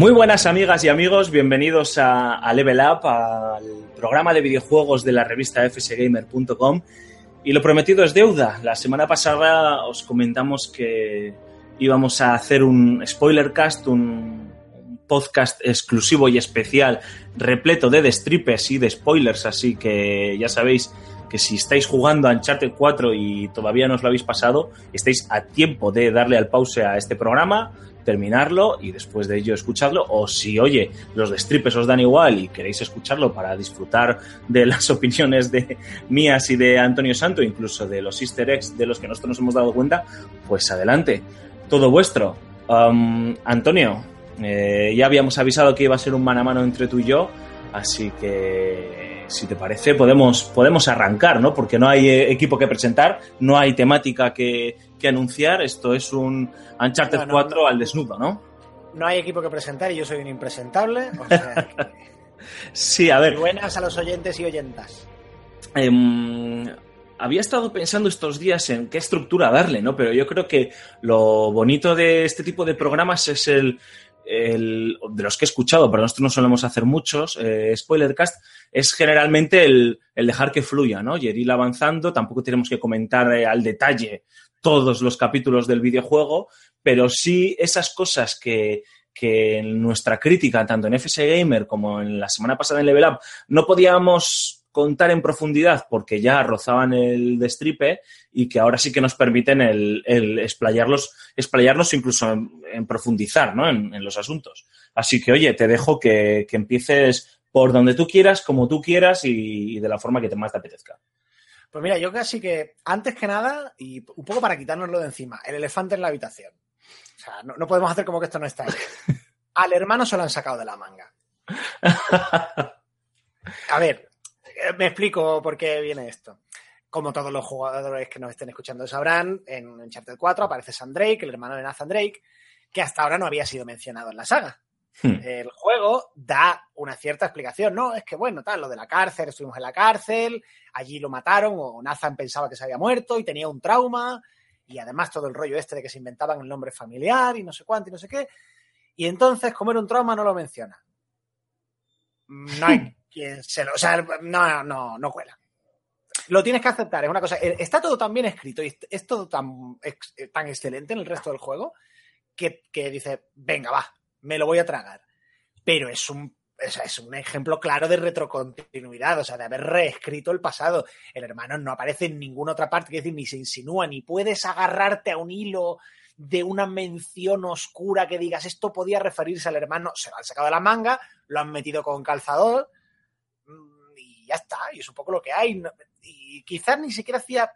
Muy buenas amigas y amigos, bienvenidos a, Level Up, al programa de videojuegos de la revista fsgamer.com. Y lo prometido es deuda. La semana pasada os comentamos que íbamos a hacer un spoiler cast, un, podcast exclusivo y especial repleto de destripes y de spoilers, así que ya sabéis que si estáis jugando a Uncharted 4 y todavía no os lo habéis pasado, estáis a tiempo de darle al pause a este programa, terminarlo y después de ello escucharlo. O si, oye, los destripes os dan igual y queréis escucharlo para disfrutar de las opiniones de mías y de Antonio Santo, incluso de los easter eggs de los que nosotros nos hemos dado cuenta, pues adelante. Todo vuestro. Um, Antonio, eh, ya habíamos avisado que iba a ser un mano a mano entre tú y yo, así que si te parece, podemos, podemos arrancar, ¿no? Porque no hay eh, equipo que presentar, no hay temática que, anunciar. Esto es un Uncharted 4 al desnudo, ¿no? No hay equipo que presentar y yo soy un impresentable. sí, a ver. Buenas a los oyentes y oyentas. Em, había estado pensando estos días en qué estructura darle, ¿no? Pero yo creo que lo bonito de este tipo de programas es el, de los que he escuchado, pero nosotros no solemos hacer muchos, eh, spoilercast, es generalmente el, dejar que fluya, ¿no? Y ir avanzando, tampoco tenemos que comentar eh, al detalle todos los capítulos del videojuego, pero sí esas cosas que, que en nuestra crítica, tanto en FS Gamer como en la semana pasada en Level Up, no podíamos contar en profundidad porque ya rozaban el destripe y que ahora sí que nos permiten el, el explayarnos incluso en, profundizar ¿no? en, los asuntos. Así que, oye, te dejo que, empieces por donde tú quieras, como tú quieras y, de la forma que te más te apetezca. Pues mira, yo casi que, antes que nada, y un poco para quitárnoslo de encima, el elefante en la habitación. O sea, no, no podemos hacer como que esto no está ahí. Al hermano se lo han sacado de la manga. A ver, eh, me explico por qué viene esto. Como todos los jugadores que nos estén escuchando sabrán, en Uncharted 4 aparece Sam Drake, el hermano de Nathan Drake, que hasta ahora no había sido mencionado en la saga. Hmm. El juego da una cierta explicación, ¿no? Es que, bueno, tal, lo de la cárcel, estuvimos en la cárcel, allí lo mataron, o Nathan pensaba que se había muerto y tenía un trauma, y además todo el rollo este de que se inventaban el nombre familiar y no sé cuánto y no sé qué. Y entonces, como era un trauma, no lo menciona. No hay quien se lo. O sea, no, no, no cuela. Lo tienes que aceptar, es una cosa. Eh, está todo tan bien escrito y es todo tan, eh, tan excelente en el resto del juego que, que dice, venga, va, me lo voy a tragar. Pero es un es un ejemplo claro de retrocontinuidad, o sea, de haber reescrito el pasado. El hermano no aparece en ninguna otra parte, es decir, ni se insinúa, ni puedes agarrarte a un hilo de una mención oscura que digas esto podía referirse al hermano, se lo han sacado de la manga, lo han metido con calzador ya está, y es un poco lo que hay. Y quizás ni siquiera hacía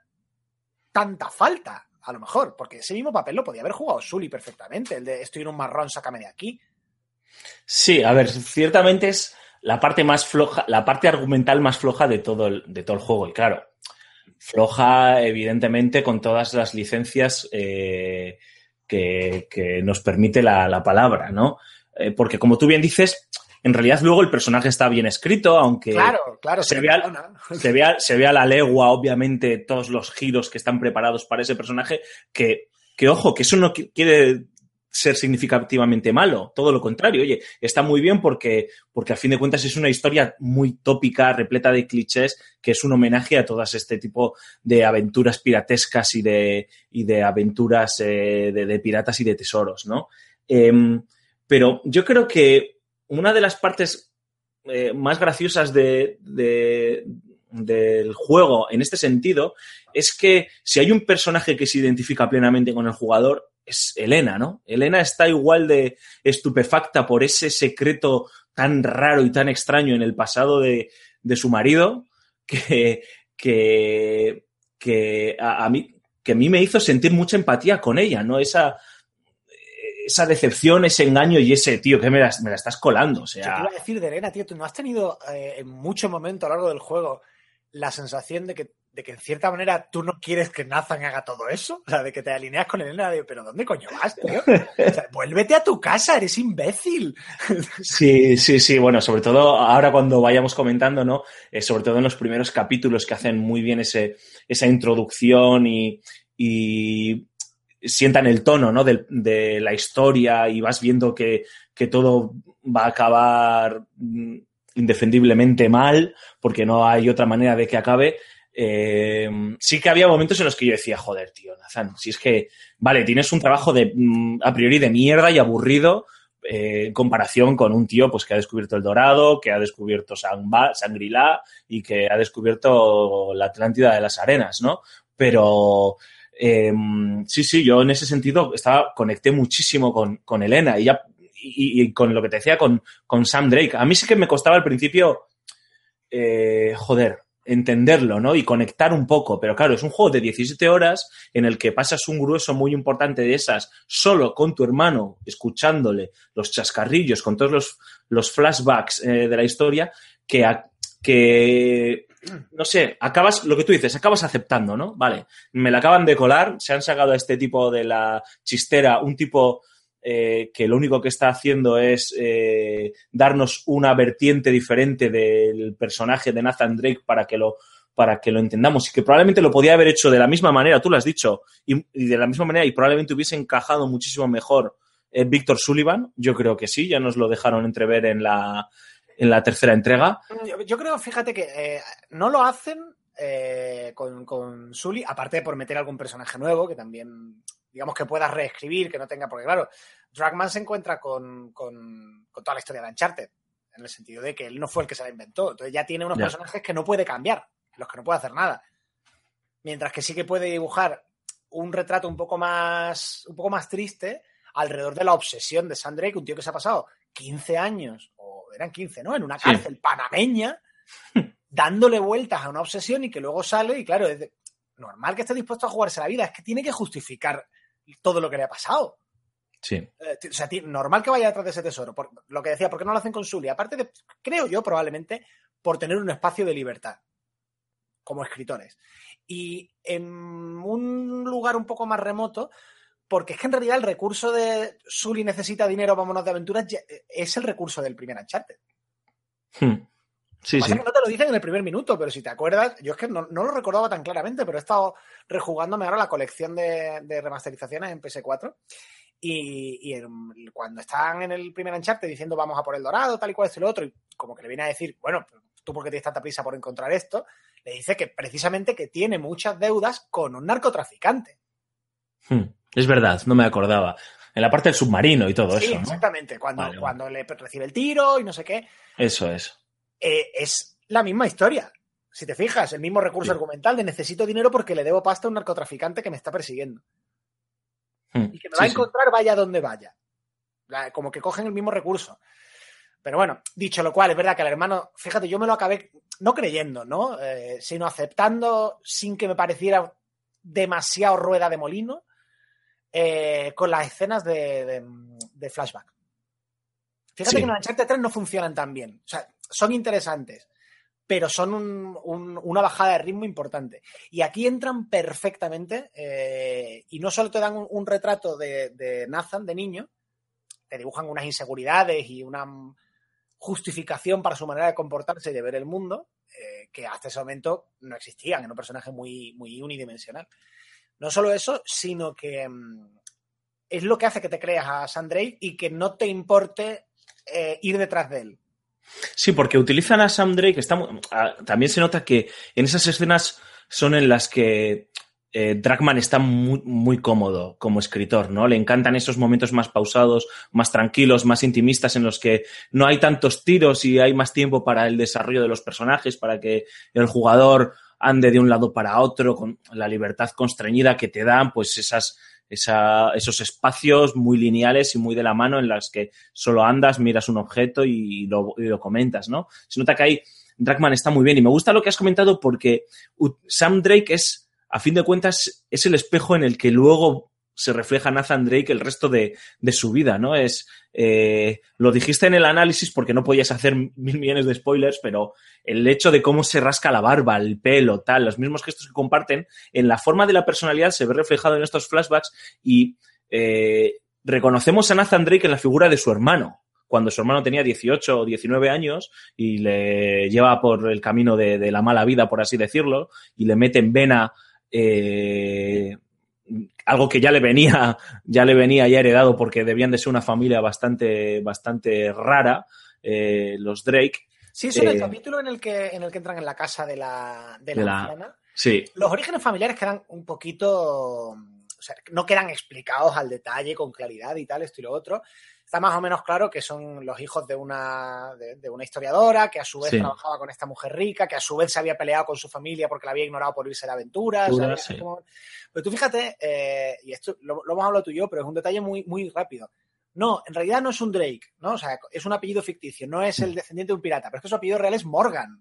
tanta falta, a lo mejor, porque ese mismo papel lo podía haber jugado Sully perfectamente, el de estoy en un marrón, sácame de aquí. Sí, a ver, ciertamente es la parte más floja, la parte argumental más floja de todo el, de todo el juego. Y claro, floja, evidentemente, con todas las licencias eh, que, nos permite la, palabra, ¿no? Eh, porque como tú bien dices, en realidad luego el personaje está bien escrito, aunque claro, claro, se, vea, se, vea, se vea la legua, obviamente, todos los giros que están preparados para ese personaje, que, que ojo, que eso no quiere ser significativamente malo, todo lo contrario, oye, está muy bien porque, porque a fin de cuentas es una historia muy tópica, repleta de clichés, que es un homenaje a todas este tipo de aventuras piratescas y de, y de aventuras eh, de, piratas y de tesoros, ¿no? Em, pero yo creo que una de las partes eh, más graciosas de, del juego en este sentido es que si hay un personaje que se identifica plenamente con el jugador, es Elena, ¿no? Elena está igual de estupefacta por ese secreto tan raro y tan extraño en el pasado de, su marido que, que, que a, mí, que a mí me hizo sentir mucha empatía con ella, ¿no? Esa, esa decepción, ese engaño y ese, tío, que me la, me la estás colando. O sea... te iba a decir de Elena, tío, tú no has tenido eh, en mucho momento a lo largo del juego la sensación de que, de que en cierta manera tú no quieres que Nathan haga todo eso. O sea, de que te alineas con Elena, de, pero ¿dónde coño vas, tío? O sea, vuélvete a tu casa, eres imbécil. Sí, sí, sí. Bueno, sobre todo ahora cuando vayamos comentando, ¿no? Eh, sobre todo en los primeros capítulos que hacen muy bien ese, esa introducción y, y sientan el tono ¿no? de, de, la historia y vas viendo que, que todo va a acabar mm, indefendiblemente mal porque no hay otra manera de que acabe. Eh, sí que había momentos en los que yo decía, joder, tío, Nazan, si es que, vale, tienes un trabajo de, mm, a priori de mierda y aburrido eh, en comparación con un tío pues, que ha descubierto el Dorado, que ha descubierto Shangri-La y que ha descubierto la Atlántida de las Arenas, ¿no? Pero eh, sí, sí, yo en ese sentido estaba, conecté muchísimo con, con Elena y, ya, y, con lo que te decía con, con Sam Drake. A mí sí que me costaba al principio, eh, joder, entenderlo, ¿no? Y conectar un poco. Pero claro, es un juego de 17 horas en el que pasas un grueso muy importante de esas solo con tu hermano, escuchándole los chascarrillos, con todos los, los flashbacks eh, de la historia, que, que, no sé, acabas, lo que tú dices, acabas aceptando, ¿no? Vale, me la acaban de colar, se han sacado a este tipo de la chistera, un tipo eh, que lo único que está haciendo es eh, darnos una vertiente diferente del personaje de Nathan Drake para que lo para que lo entendamos y que probablemente lo podía haber hecho de la misma manera, tú lo has dicho, y, de la misma manera y probablemente hubiese encajado muchísimo mejor eh, Víctor Sullivan, yo creo que sí, ya nos lo dejaron entrever en la, en la tercera entrega. Yo, yo creo, fíjate que eh, no lo hacen eh, con, con Sully, aparte de por meter algún personaje nuevo, que también digamos que puedas reescribir, que no tenga, porque claro, Dragman se encuentra con, con, con, toda la historia de Uncharted, en el sentido de que él no fue el que se la inventó, entonces ya tiene unos personajes que no puede cambiar, los que no puede hacer nada. Mientras que sí que puede dibujar un retrato un poco más, un poco más triste alrededor de la obsesión de Sam Drake, un tío que se ha pasado 15 años, eran 15, ¿no? En una cárcel sí. panameña, dándole vueltas a una obsesión y que luego sale y claro, es de, normal que esté dispuesto a jugarse la vida, es que tiene que justificar todo lo que le ha pasado. Sí. Eh, o sea, normal que vaya detrás de ese tesoro. Por, lo que decía, ¿por qué no lo hacen con Sully? Aparte de, creo yo, probablemente, por tener un espacio de libertad como escritores. Y en un lugar un poco más remoto, porque es que en realidad el recurso de Sully necesita dinero, vámonos de aventuras, es el recurso del primer Uncharted. Hmm. Sí, sí. no te lo dicen en el primer minuto, pero si te acuerdas, yo es que no, no, lo recordaba tan claramente, pero he estado rejugándome ahora la colección de, de remasterizaciones en PS4. Y, y cuando están en el primer Uncharted diciendo vamos a por el dorado, tal y cual es el otro, y como que le viene a decir, bueno, tú porque tienes tanta prisa por encontrar esto, le dice que precisamente que tiene muchas deudas con un narcotraficante. Hmm. Es verdad, no me acordaba. En la parte del submarino y todo sí, eso. ¿no? Exactamente, cuando, vale, cuando le recibe el tiro y no sé qué. Eso es. Eh, es la misma historia. Si te fijas, el mismo recurso sí. argumental de necesito dinero porque le debo pasta a un narcotraficante que me está persiguiendo. Hmm. Y que me sí, va a encontrar vaya donde vaya. Como que cogen el mismo recurso. Pero bueno, dicho lo cual, es verdad que al hermano, fíjate, yo me lo acabé no creyendo, ¿no? Eh, sino aceptando sin que me pareciera demasiado rueda de molino eh, con las escenas de, de, de flashback. Fíjate sí. que en Uncharted 3 no funcionan tan bien. O sea, son interesantes, pero son un, un, una bajada de ritmo importante. Y aquí entran perfectamente eh, y no solo te dan un, un retrato de, de, Nathan, de niño, te dibujan unas inseguridades y una justificación para su manera de comportarse y de ver el mundo, eh, que hasta ese momento no existían, en un personaje muy, muy unidimensional. No solo eso, sino que mm, es lo que hace que te creas a Sandrey y que no te importe eh, ir detrás de él. Sí, porque utilizan a Sam Drake, también se nota que en esas escenas son en las que eh, Dragman está muy, muy, cómodo como escritor, ¿no? Le encantan esos momentos más pausados, más tranquilos, más intimistas, en los que no hay tantos tiros y hay más tiempo para el desarrollo de los personajes, para que el jugador ande de un lado para otro, con la libertad constreñida que te dan, pues esas, esa, esos espacios muy lineales y muy de la mano en las que solo andas, miras un objeto y lo, y lo comentas, ¿no? Se nota que ahí Dragman está muy bien y me gusta lo que has comentado porque Sam Drake es a fin de cuentas, es el espejo en el que luego se refleja Nathan Drake el resto de, de su vida, ¿no? Es, eh, lo dijiste en el análisis porque no podías hacer mil millones de spoilers, pero el hecho de cómo se rasca la barba, el pelo, tal, los mismos gestos que comparten, en la forma de la personalidad se ve reflejado en estos flashbacks y eh, reconocemos a Nathan Drake en la figura de su hermano, cuando su hermano tenía 18 o 19 años y le lleva por el camino de, de la mala vida, por así decirlo, y le mete en vena eh, algo que ya le venía, ya le venía ya heredado porque debían de ser una familia bastante, bastante rara, eh, los Drake. Sí, eso en el Eh, capítulo en el que, en el que entran en la casa de la, de la, de la-. Sí, Los orígenes familiares quedan un poquito. O sea, no quedan explicados al detalle, con claridad y tal, esto y lo otro. Está más o menos claro que son los hijos de una, de, de una historiadora, que a su vez Sí. trabajaba con esta mujer rica, que a su vez se había peleado con su familia porque la había ignorado por irse de aventuras. Como- Pero tú fíjate, eh, y esto lo, lo hemos hablado tú y yo, pero es un detalle muy, muy rápido. No, en realidad no es un Drake, ¿no? O sea, es un apellido ficticio, no es el descendiente de un pirata, pero es que su apellido real es Morgan,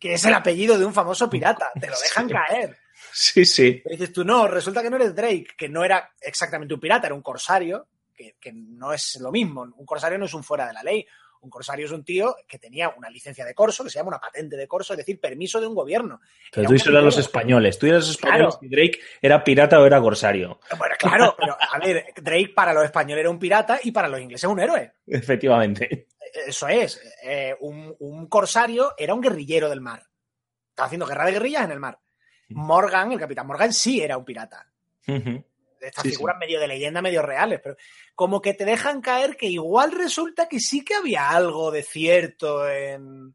que es el apellido de un famoso pirata. Te lo dejan Sí. caer. sí, sí. Pero dices tú, no, resulta que no eres Drake, que no era exactamente un pirata, era un corsario, que, que no es lo mismo. Un corsario no es un fuera de la ley. Un corsario es un tío que tenía una licencia de corso, que se llama una patente de corso, es decir, permiso de un gobierno. Pero Era tú dices a los españoles, tú eres los españoles Claro. y Drake era pirata o era corsario. Bueno, claro, pero a ver, Drake para los españoles era un pirata y para los ingleses un héroe. Efectivamente. Eso es, eh, un, un corsario era un guerrillero del mar. Estaba haciendo guerra de guerrillas en el mar. Morgan, el capitán Morgan, sí era un pirata. Estas Sí, figuras medio de leyenda, medio reales, pero como que te dejan caer que igual resulta que sí que había algo de cierto en,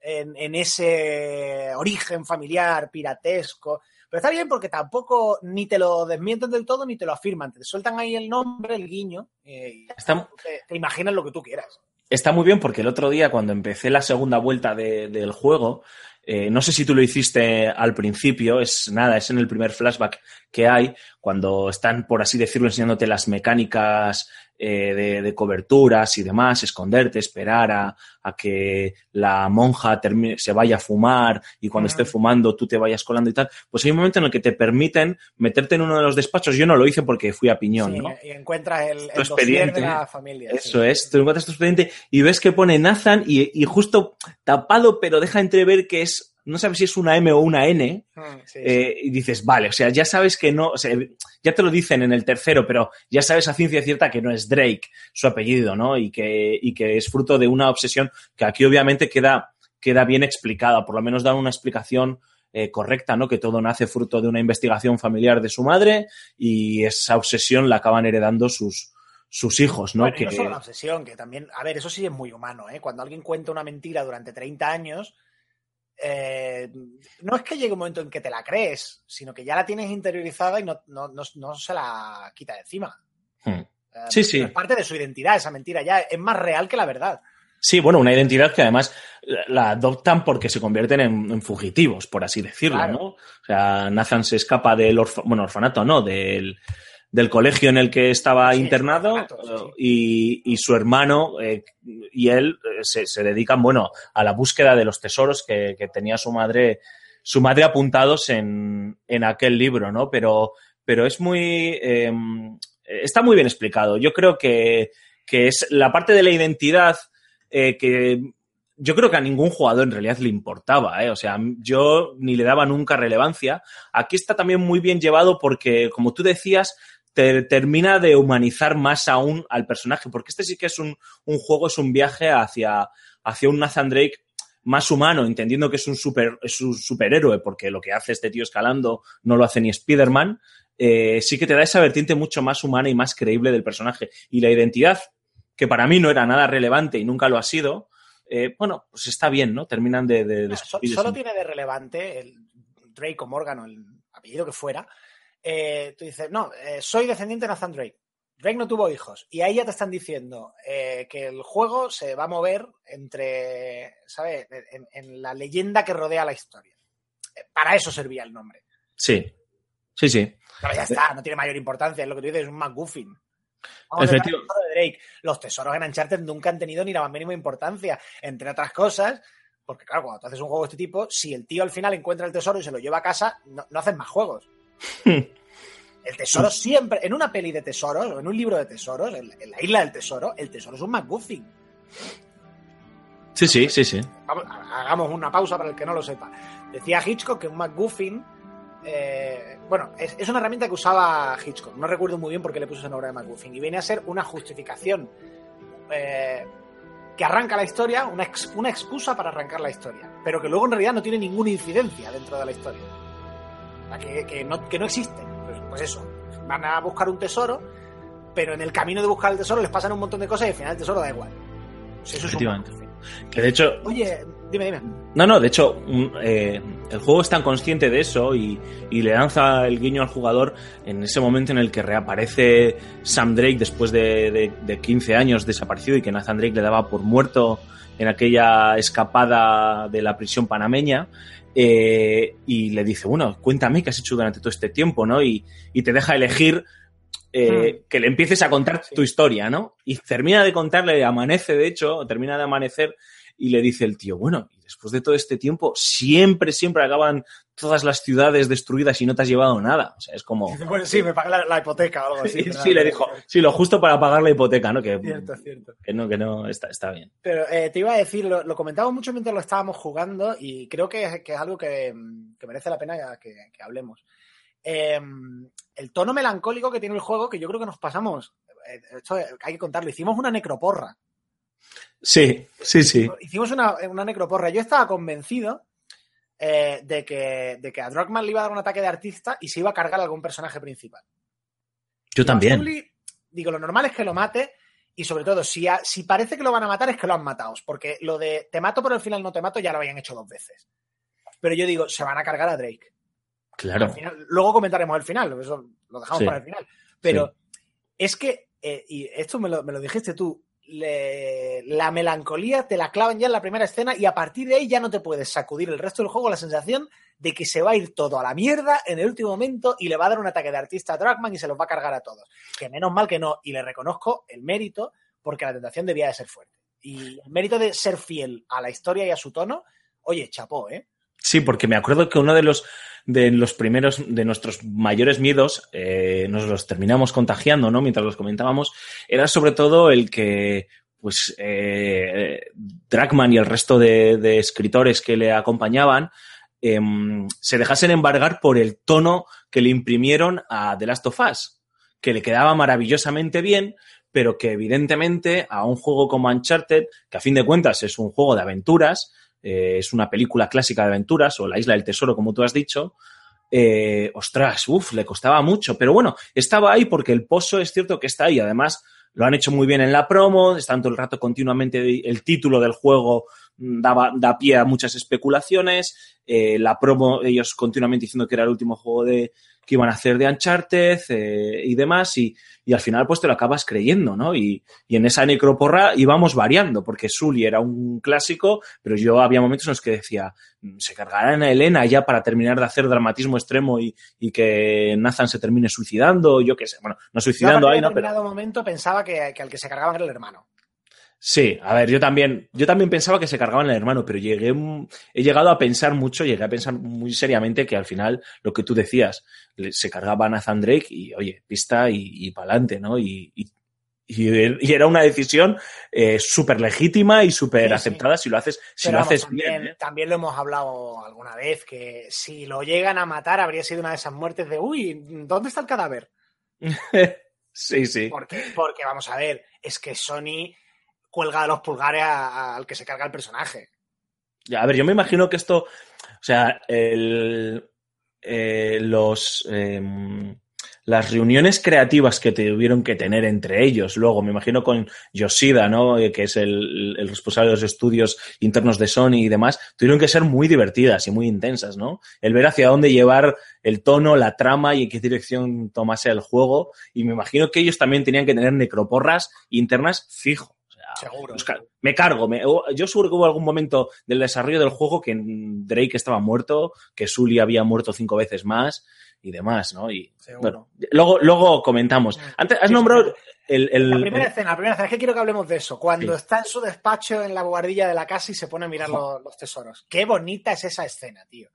en, en ese origen familiar piratesco. Pero está bien porque tampoco ni te lo desmienten del todo ni te lo afirman. Te sueltan ahí el nombre, el guiño, eh, y Está, te, te imaginas lo que tú quieras. está muy bien porque el otro día cuando empecé la segunda vuelta de- del juego, eh, no sé si tú lo hiciste al principio, es nada, es en el primer flashback que hay, cuando están, por así decirlo, enseñándote las mecánicas eh, de, de coberturas y demás, esconderte, esperar a, a que la monja termine- se vaya a fumar y cuando esté fumando tú te vayas colando y tal, pues hay un momento en el que te permiten meterte en uno de los despachos. Yo no lo hice porque fui a piñón, Sí, ¿no? Y encuentras el, el Tu expediente. de la familia. Eso sí. es, tú encuentras tu expediente y ves que pone Nathan y, y justo tapado, pero deja entrever que es, no sabes si es una M o una N, sí, sí. eh, y dices, vale, o sea, ya sabes que no, o sea, ya te lo dicen en el tercero, pero ya sabes a ciencia cierta que no es Drake su apellido, ¿no? Y que, y que es fruto de una obsesión que aquí obviamente queda, queda bien explicada, por lo menos dan una explicación eh, correcta, ¿no? Que todo nace fruto de una investigación familiar de su madre y esa obsesión la acaban heredando sus, sus hijos, ¿no? Bueno, que, no solo la obsesión, que también, a ver, eso sí es muy humano, ¿eh? Cuando alguien cuenta una mentira durante 30 años, eh, no es que llegue un momento en que te la crees, sino que ya la tienes interiorizada y no, no, no, no se la quita de encima. Hmm. Eh, Sí, sí. Es parte de su identidad, esa mentira ya es más real que la verdad. Sí, bueno, una identidad que además la- adoptan porque se convierten en, en fugitivos, por así decirlo, Claro. ¿no? O sea, Nathan se escapa del orfa- bueno, orfanato, no, del, del colegio en el que estaba Sí, internado sí, eh, y, y su hermano eh, y él eh, se, se dedican, bueno, a la búsqueda de los tesoros que, que tenía su madre, su madre apuntados en, en aquel libro, ¿no? Pero, pero es muy, eh, está muy bien explicado. Yo creo que, que es la parte de la identidad eh, que yo creo que a ningún jugador en realidad le importaba, ¿eh? o sea, yo ni le daba nunca relevancia. Aquí está también muy bien llevado porque, como tú decías, te termina de humanizar más aún al personaje, porque este sí que es un, un juego, es un viaje hacia, hacia un Nathan Drake más humano, entendiendo que es un, super, es un superhéroe, porque lo que hace este tío escalando no lo hace ni Spider-Man, eh, sí que te da esa vertiente mucho más humana y más creíble del personaje. Y la identidad, que para mí no era nada relevante y nunca lo ha sido, eh, bueno, pues está bien, ¿no? Terminan de... de, No, solo tiene de relevante el Drake o Morgan o el apellido que fuera. Eh, tú dices, no, eh, soy descendiente de Nathan Drake. Drake no tuvo hijos. Y ahí ya te están diciendo eh, que el juego se va a mover entre, ¿sabes? En, en la leyenda que rodea la historia. Eh, Para eso servía el nombre. Sí, sí, sí. Pero ya está, no tiene mayor importancia. Es lo que tú dices, es un McGuffin. Vamos de Drake. Los tesoros en Uncharted nunca han tenido ni la más mínima importancia. Entre otras cosas, porque claro, cuando tú haces un juego de este tipo, si el tío al final encuentra el tesoro y se lo lleva a casa, no, no haces más juegos. El tesoro siempre, en una peli de tesoros, o en un libro de tesoros, en, en la isla del tesoro, el tesoro es un McGuffin. Sí, sí, sí, sí. Vamos, hagamos una pausa para el que no lo sepa. Decía Hitchcock que un McGuffin, eh, bueno, es, es una herramienta que usaba Hitchcock. No recuerdo muy bien por qué le puso ese nombre de McGuffin. Y viene a ser una justificación eh, que arranca la historia, una, ex- una excusa para arrancar la historia, pero que luego en realidad no tiene ninguna incidencia dentro de la historia. Que, que no, que no existe. pues, pues eso, van a buscar un tesoro, pero en el camino de buscar el tesoro les pasan un montón de cosas y al final el tesoro da igual. Pues eso es un que de hecho. Oye, dime, dime. No, no, de hecho, eh, el juego es tan consciente de eso y, le lanza el guiño al jugador en ese momento en el que reaparece Sam Drake después de, 15 años desaparecido y que Nathan Drake le daba por muerto en aquella escapada de la prisión panameña. Eh, y le dice, bueno, cuéntame qué has hecho durante todo este tiempo, ¿no? Y, te deja elegir eh, hmm. que le empieces a contar tu historia, ¿no? Y termina de contarle, amanece, de hecho, termina de amanecer y le dice el tío, bueno, y después de todo este tiempo, siempre, siempre acaban todas las ciudades destruidas y no te has llevado nada. O sea, es como... Bueno, sí, me paga la, hipoteca o algo así. Sí, le dijo, sí, lo justo para pagar la hipoteca, ¿no? Que, cierto, cierto. Que no, que no, está, está bien. Pero eh, te iba a decir, lo, lo, comentaba mucho mientras lo estábamos jugando y creo que, es algo que, merece la pena que, hablemos. Em, el tono melancólico que tiene el juego, que yo creo que nos pasamos, eh, esto hay que contarlo, hicimos una necroporra Sí, sí, sí. Hicimos una, necroporra. Yo estaba convencido eh, de, que, de que a Drogman le iba a dar un ataque de artista y se iba a cargar algún personaje principal. Yo también. digo, lo normal es que lo mate y sobre todo, si, si parece que lo van a matar es que lo han matado. Porque lo de te mato pero al final no te mato ya lo habían hecho dos veces. Pero yo digo, se van a cargar a Drake. Claro. luego comentaremos el final, eso lo dejamos para el final. Pero es que, eh, y esto me lo, me lo dijiste tú, la melancolía te la clavan ya en la primera escena y a partir de ahí ya no te puedes sacudir el resto del juego la sensación de que se va a ir todo a la mierda en el último momento y le va a dar un ataque de artista a Dragman y se los va a cargar a todos. Que menos mal que no, y le reconozco el mérito porque la tentación debía de ser fuerte. Y el mérito de ser fiel a la historia y a su tono, oye, chapó, ¿eh? Sí, porque me acuerdo que uno de los de los primeros, de nuestros mayores miedos, eh, nos los terminamos contagiando, ¿no? Mientras los comentábamos, era sobre todo el que, pues, eh, Dragman y el resto de, escritores que le acompañaban em, se dejasen embargar por el tono que le imprimieron a The Last of Us, que le quedaba maravillosamente bien, pero que evidentemente a un juego como Uncharted, que a fin de cuentas es un juego de aventuras, eh, es una película clásica de aventuras, o La Isla del Tesoro, como tú has dicho, eh, ostras, uff, le costaba mucho. Pero bueno, estaba ahí porque el pozo es cierto que está ahí. Además, lo han hecho muy bien en la promo, están todo el rato continuamente el título del juego daba, da pie a muchas especulaciones. Eh, la promo, ellos continuamente diciendo que era el último juego de, que iban a hacer de Uncharted eh, y demás, y, y, al final pues te lo acabas creyendo, ¿no? Y, y, en esa necroporra íbamos variando, porque Sully era un clásico, pero yo había momentos en los que decía, mm, se cargarán a Elena ya para terminar de hacer dramatismo extremo y, y que Nathan se termine suicidando, yo qué sé, bueno, no suicidando ahí, ¿no? En determinado momento pensaba que, que al que se cargaban era el hermano. Sí, a ver, yo también, yo también pensaba que se cargaban el hermano, pero llegué, he llegado a pensar mucho, llegué a pensar muy seriamente que al final lo que tú decías, se cargaban a Nathan Drake y, oye, pista y, y para adelante, ¿no? Y, y, y, era una decisión eh, súper legítima y súper aceptada si lo haces, si lo haces también, bien. ¿eh? También lo hemos hablado alguna vez, que si lo llegan a matar habría sido una de esas muertes de, uy, ¿dónde está el cadáver? sí, sí. Porque, porque, vamos a ver, es que Sony cuelga de los pulgares al que se carga el personaje. Ya, a ver, yo me imagino que esto, o sea, el, eh, los, em, las reuniones creativas que tuvieron que tener entre ellos, luego me imagino con Yoshida, ¿no? Eh, que es el, el, responsable de los estudios internos de Sony y demás, tuvieron que ser muy divertidas y muy intensas, ¿no? El ver hacia dónde llevar el tono, la trama y en qué dirección tomase el juego. Y me imagino que ellos también tenían que tener necroporras internas fijo. Seguro. me cargo. yo seguro que hubo algún momento del desarrollo del juego que Drake estaba muerto, que Sully había muerto cinco veces más y demás, ¿no? Y bueno, luego, luego comentamos. Mm. Antes has nombrado el, La primera escena, la primera escena, es que quiero que hablemos de eso. Cuando está en su despacho en la guardilla de la casa y se pone a mirar los, tesoros. Qué bonita es esa escena, tío.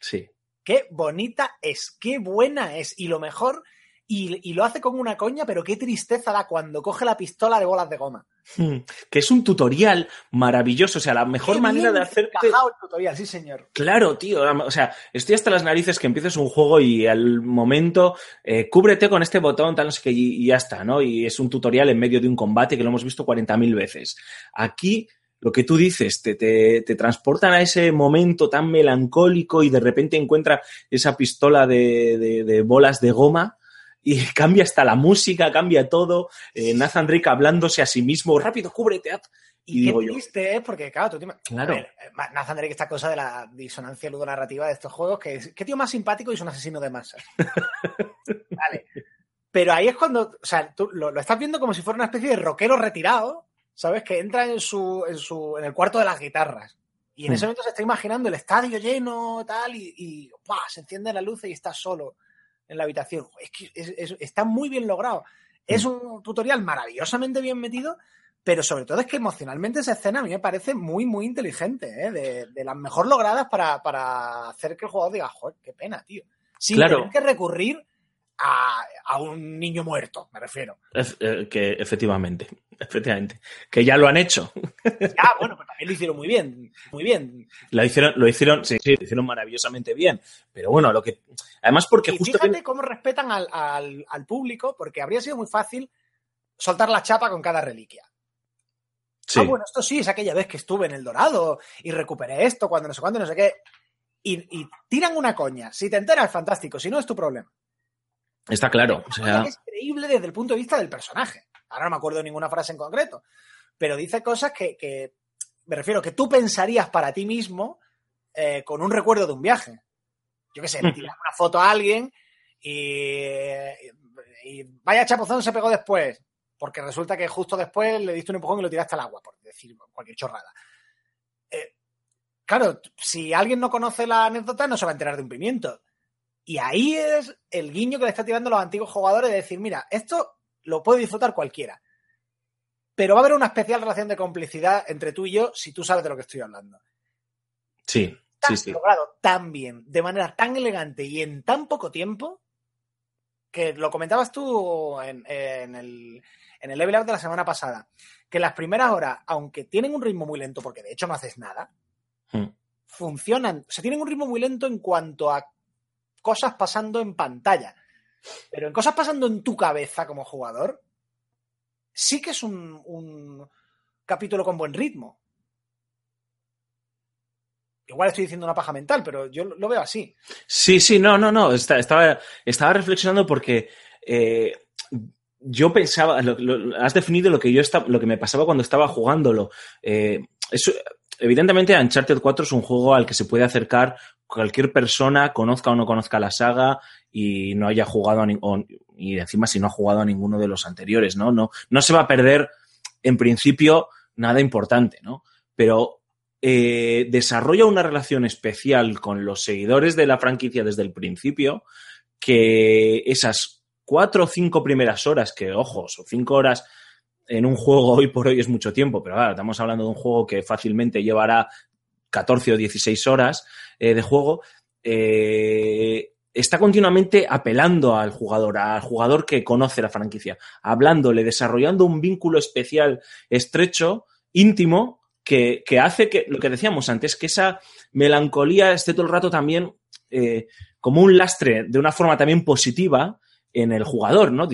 Sí. Qué bonita es, qué buena es. Y lo mejor, y, y lo hace con una coña, pero qué tristeza da cuando coge la pistola de bolas de goma. Hmm. Que es un tutorial maravilloso, o sea, la mejor manera de hacerte. el tutorial, sí, señor. Claro, tío. O sea, estoy hasta las narices que empieces un juego y al momento eh, cúbrete con este botón, tal, no sé qué, y, ya está, ¿no? Y es un tutorial en medio de un combate que lo hemos visto 40.000 veces. Aquí lo que tú dices, te, te, te, transportan a ese momento tan melancólico y de repente encuentra esa pistola de, de, de bolas de goma y cambia hasta la música, cambia todo. Eh, Nathan Drake hablándose a sí mismo, rápido, cúbrete. Y, y qué digo triste es, porque claro, tú te... Claro. Ver, Nathan Drake, esta cosa de la disonancia ludonarrativa de estos juegos, que es, qué tío más simpático y es un asesino de masas. vale. Pero ahí es cuando, o sea, tú lo, lo, estás viendo como si fuera una especie de rockero retirado, ¿sabes? Que entra en su, en su, en el cuarto de las guitarras. Y en ese momento se está imaginando el estadio lleno, tal, y, y ¡buah! se enciende la luz y está solo en la habitación. Es que es, es, está muy bien logrado. Es un tutorial maravillosamente bien metido, pero sobre todo es que emocionalmente esa escena a mí me parece muy, muy inteligente, ¿eh? de, de, las mejor logradas para, para, hacer que el jugador diga, joder, qué pena, tío. Sin claro. tener que recurrir a, a, un niño muerto, me refiero. Es, eh, que efectivamente, efectivamente. Que ya lo han hecho. Ya, bueno, pues también lo hicieron muy bien, muy bien. Lo hicieron, lo hicieron, sí, sí, lo hicieron maravillosamente bien. Pero bueno, lo que. Además, porque y justo. Fíjate cómo respetan al, al, al, público, porque habría sido muy fácil soltar la chapa con cada reliquia. Sí. Ah, bueno, esto sí, es aquella vez que estuve en el Dorado y recuperé esto cuando no sé cuándo, no sé qué. Y, y tiran una coña. Si te enteras, fantástico. Si no, es tu problema. Está claro. O sea... Es creíble desde el punto de vista del personaje. Ahora no me acuerdo de ninguna frase en concreto. Pero dice cosas que, que me refiero, que tú pensarías para ti mismo eh, con un recuerdo de un viaje. Yo qué sé, le tiras una foto a alguien y, y, vaya chapuzón se pegó después. Porque resulta que justo después le diste un empujón y lo tiraste al agua, por decir cualquier chorrada. Eh, claro, si alguien no conoce la anécdota, no se va a enterar de un pimiento. Y ahí es el guiño que le está tirando a los antiguos jugadores de decir, mira, esto lo puede disfrutar cualquiera. Pero va a haber una especial relación de complicidad entre tú y yo si tú sabes de lo que estoy hablando. Sí, tan sí, sí. logrado tan bien, de manera tan elegante y en tan poco tiempo, que lo comentabas tú en, en, el, en el level up de la semana pasada, que las primeras horas, aunque tienen un ritmo muy lento, porque de hecho no haces nada, Hmm. funcionan, o sea, tienen un ritmo muy lento en cuanto a cosas pasando en pantalla. Pero en cosas pasando en tu cabeza como jugador, sí que es un, capítulo con buen ritmo. Igual estoy diciendo una paja mental, pero yo lo veo así. Sí, sí, no, no, no. Está, estaba, reflexionando porque eh, yo pensaba, lo, has definido lo que yo estaba, lo que me pasaba cuando estaba jugándolo. Eh, evidentemente, Uncharted 4 es un juego al que se puede acercar cualquier persona, conozca o no conozca la saga y no haya jugado a o, y encima si no ha jugado a ninguno de los anteriores, ¿no? No, no se va a perder en principio nada importante, ¿no? Pero eh, desarrolla una relación especial con los seguidores de la franquicia desde el principio, que esas cuatro o cinco primeras horas, que ojos, o cinco horas en un juego hoy por hoy es mucho tiempo, pero claro, estamos hablando de un juego que fácilmente llevará 14 o 16 horas eh, de juego, eh, está continuamente apelando al jugador, al jugador que conoce la franquicia, hablándole, desarrollando un vínculo especial, estrecho, íntimo, que, que hace que, lo que decíamos antes, que esa melancolía esté todo el rato también eh, como un lastre de una forma también positiva en el jugador, ¿no?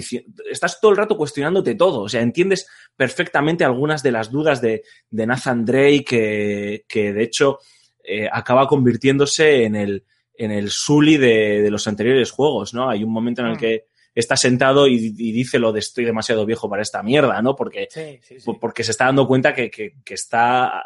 Estás todo el rato cuestionándote todo, o sea, entiendes perfectamente algunas de las dudas de, de Nathan Drake, que, que de hecho eh, acaba convirtiéndose en el, en el Sully de, de, los anteriores juegos, ¿no? Hay un momento en el que está sentado y, y, dice lo de estoy demasiado viejo para esta mierda, ¿no? Porque, sí, sí, sí. porque se está dando cuenta que, que, que está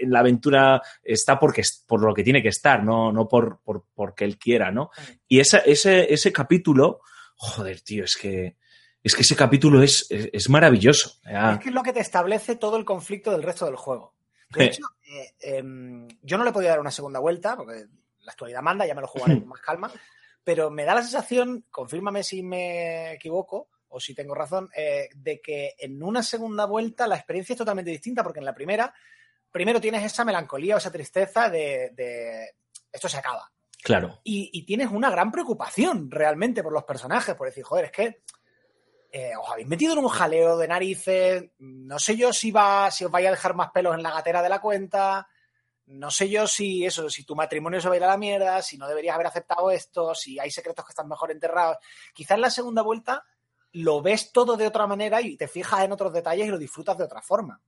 en la aventura está porque por lo que tiene que estar, no, no por, por porque él quiera, ¿no? Y esa, ese, ese capítulo, joder, tío, es que es que ese capítulo es, es, es maravilloso. ¿ya? Es que es lo que te establece todo el conflicto del resto del juego. De hecho, eh, eh, yo no le podía dar una segunda vuelta, porque la actualidad manda, ya me lo jugaré con más calma, pero me da la sensación, confírmame si me equivoco o si tengo razón, eh, de que en una segunda vuelta la experiencia es totalmente distinta, porque en la primera, primero tienes esa melancolía o esa tristeza de, de esto se acaba. Claro. Y, y, tienes una gran preocupación realmente por los personajes, por decir, joder, es que eh, os habéis metido en un jaleo de narices, no sé yo si va, si os vais a dejar más pelos en la gatera de la cuenta, no sé yo si eso, si tu matrimonio se va a ir a la mierda, si no deberías haber aceptado esto, si hay secretos que están mejor enterrados. Quizás en la segunda vuelta lo ves todo de otra manera y te fijas en otros detalles y lo disfrutas de otra forma.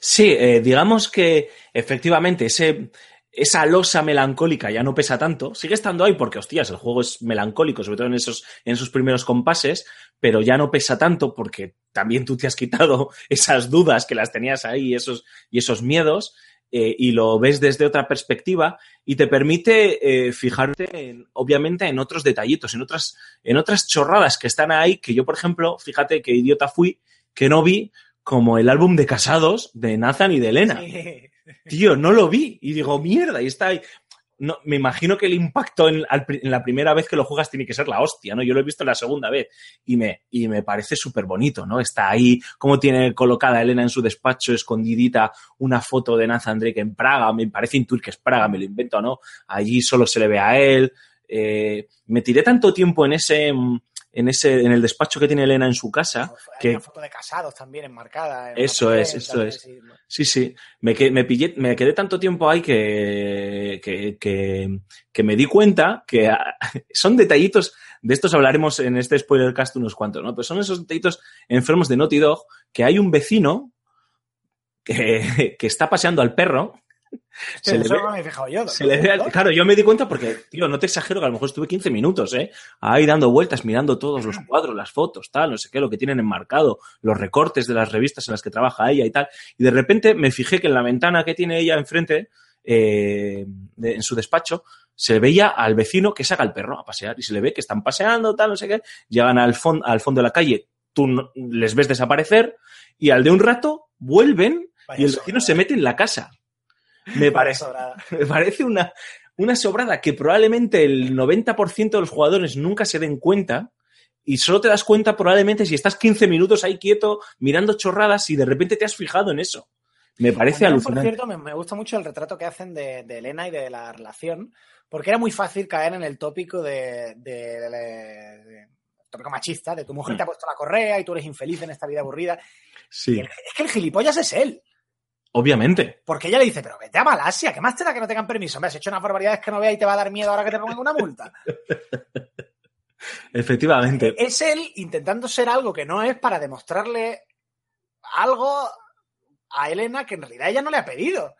Sí, eh, digamos que efectivamente ese, esa losa melancólica ya no pesa tanto. Sigue estando ahí porque, hostias, el juego es melancólico, sobre todo en esos, en esos primeros compases, pero ya no pesa tanto porque también tú te has quitado esas dudas que las tenías ahí esos, y esos miedos. Eh, y lo ves desde otra perspectiva y te permite eh, fijarte, en, obviamente, en otros detallitos, en otras, en otras chorradas que están ahí, que yo, por ejemplo, fíjate qué idiota fui, que no vi como el álbum de casados de Nathan y de Elena. Tío, no lo vi. Y digo, mierda, y está ahí. No, me imagino que el impacto en, la primera vez que lo juegas tiene que ser la hostia, ¿no? Yo lo he visto la segunda vez y me, y me parece súper bonito, ¿no? Está ahí, como tiene colocada Elena en su despacho, escondidita, una foto de Nathan Drake en Praga, me parece intuir que es Praga, me lo invento, ¿no? Allí solo se le ve a él. Eh, me tiré tanto tiempo en ese, mm, en ese, en el despacho que tiene Elena en su casa, Hay que una foto de casados también enmarcada. en Eso es, eso es. sí. Sí, sí. Me, me, pillé, me quedé tanto tiempo ahí que, que, que, que me di cuenta que ah, son detallitos, de estos hablaremos en este spoilercast unos cuantos, ¿no? Pero son esos detallitos enfermos de Naughty Dog que hay un vecino que, que está paseando al perro. Se le ve- no me he fijado yo. se le ve al- claro, yo me di cuenta porque, tío, no te exagero que a lo mejor estuve 15 minutos, ¿eh? Ahí dando vueltas, mirando todos los cuadros, las fotos, tal, no sé qué, lo que tienen enmarcado, los recortes de las revistas en las que trabaja ella y tal. Y de repente me fijé que en la ventana que tiene ella enfrente, eh, de- en su despacho, se veía al vecino que saca al perro a pasear y se le ve que están paseando, tal, no sé qué. Llegan al, fon- al fondo de la calle, tú no- les ves desaparecer y al de un rato vuelven Vaya y el vecino se mete en la casa. Me parece, me parece una, una sobrada que probablemente el 90% de los jugadores nunca se den cuenta y solo te das cuenta probablemente si estás 15 minutos ahí quieto mirando chorradas y de repente te has fijado en eso. Me parece También, alucinante. Por cierto, me, me gusta mucho el retrato que hacen de, de Elena y de la relación, porque era muy fácil caer en el tópico de, de- tópico machista, de tu mujer te ha puesto la correa y tú eres infeliz en esta vida aburrida. Sí, el- es que el gilipollas es él. Obviamente. Porque ella le dice, pero vete a Malasia, ¿qué más te da que no tengan permiso? Me has hecho unas barbaridades que no vea y te va a dar miedo ahora que te pongan una multa. Efectivamente. es él intentando ser algo que no es para demostrarle algo a Elena que en realidad ella no le ha pedido.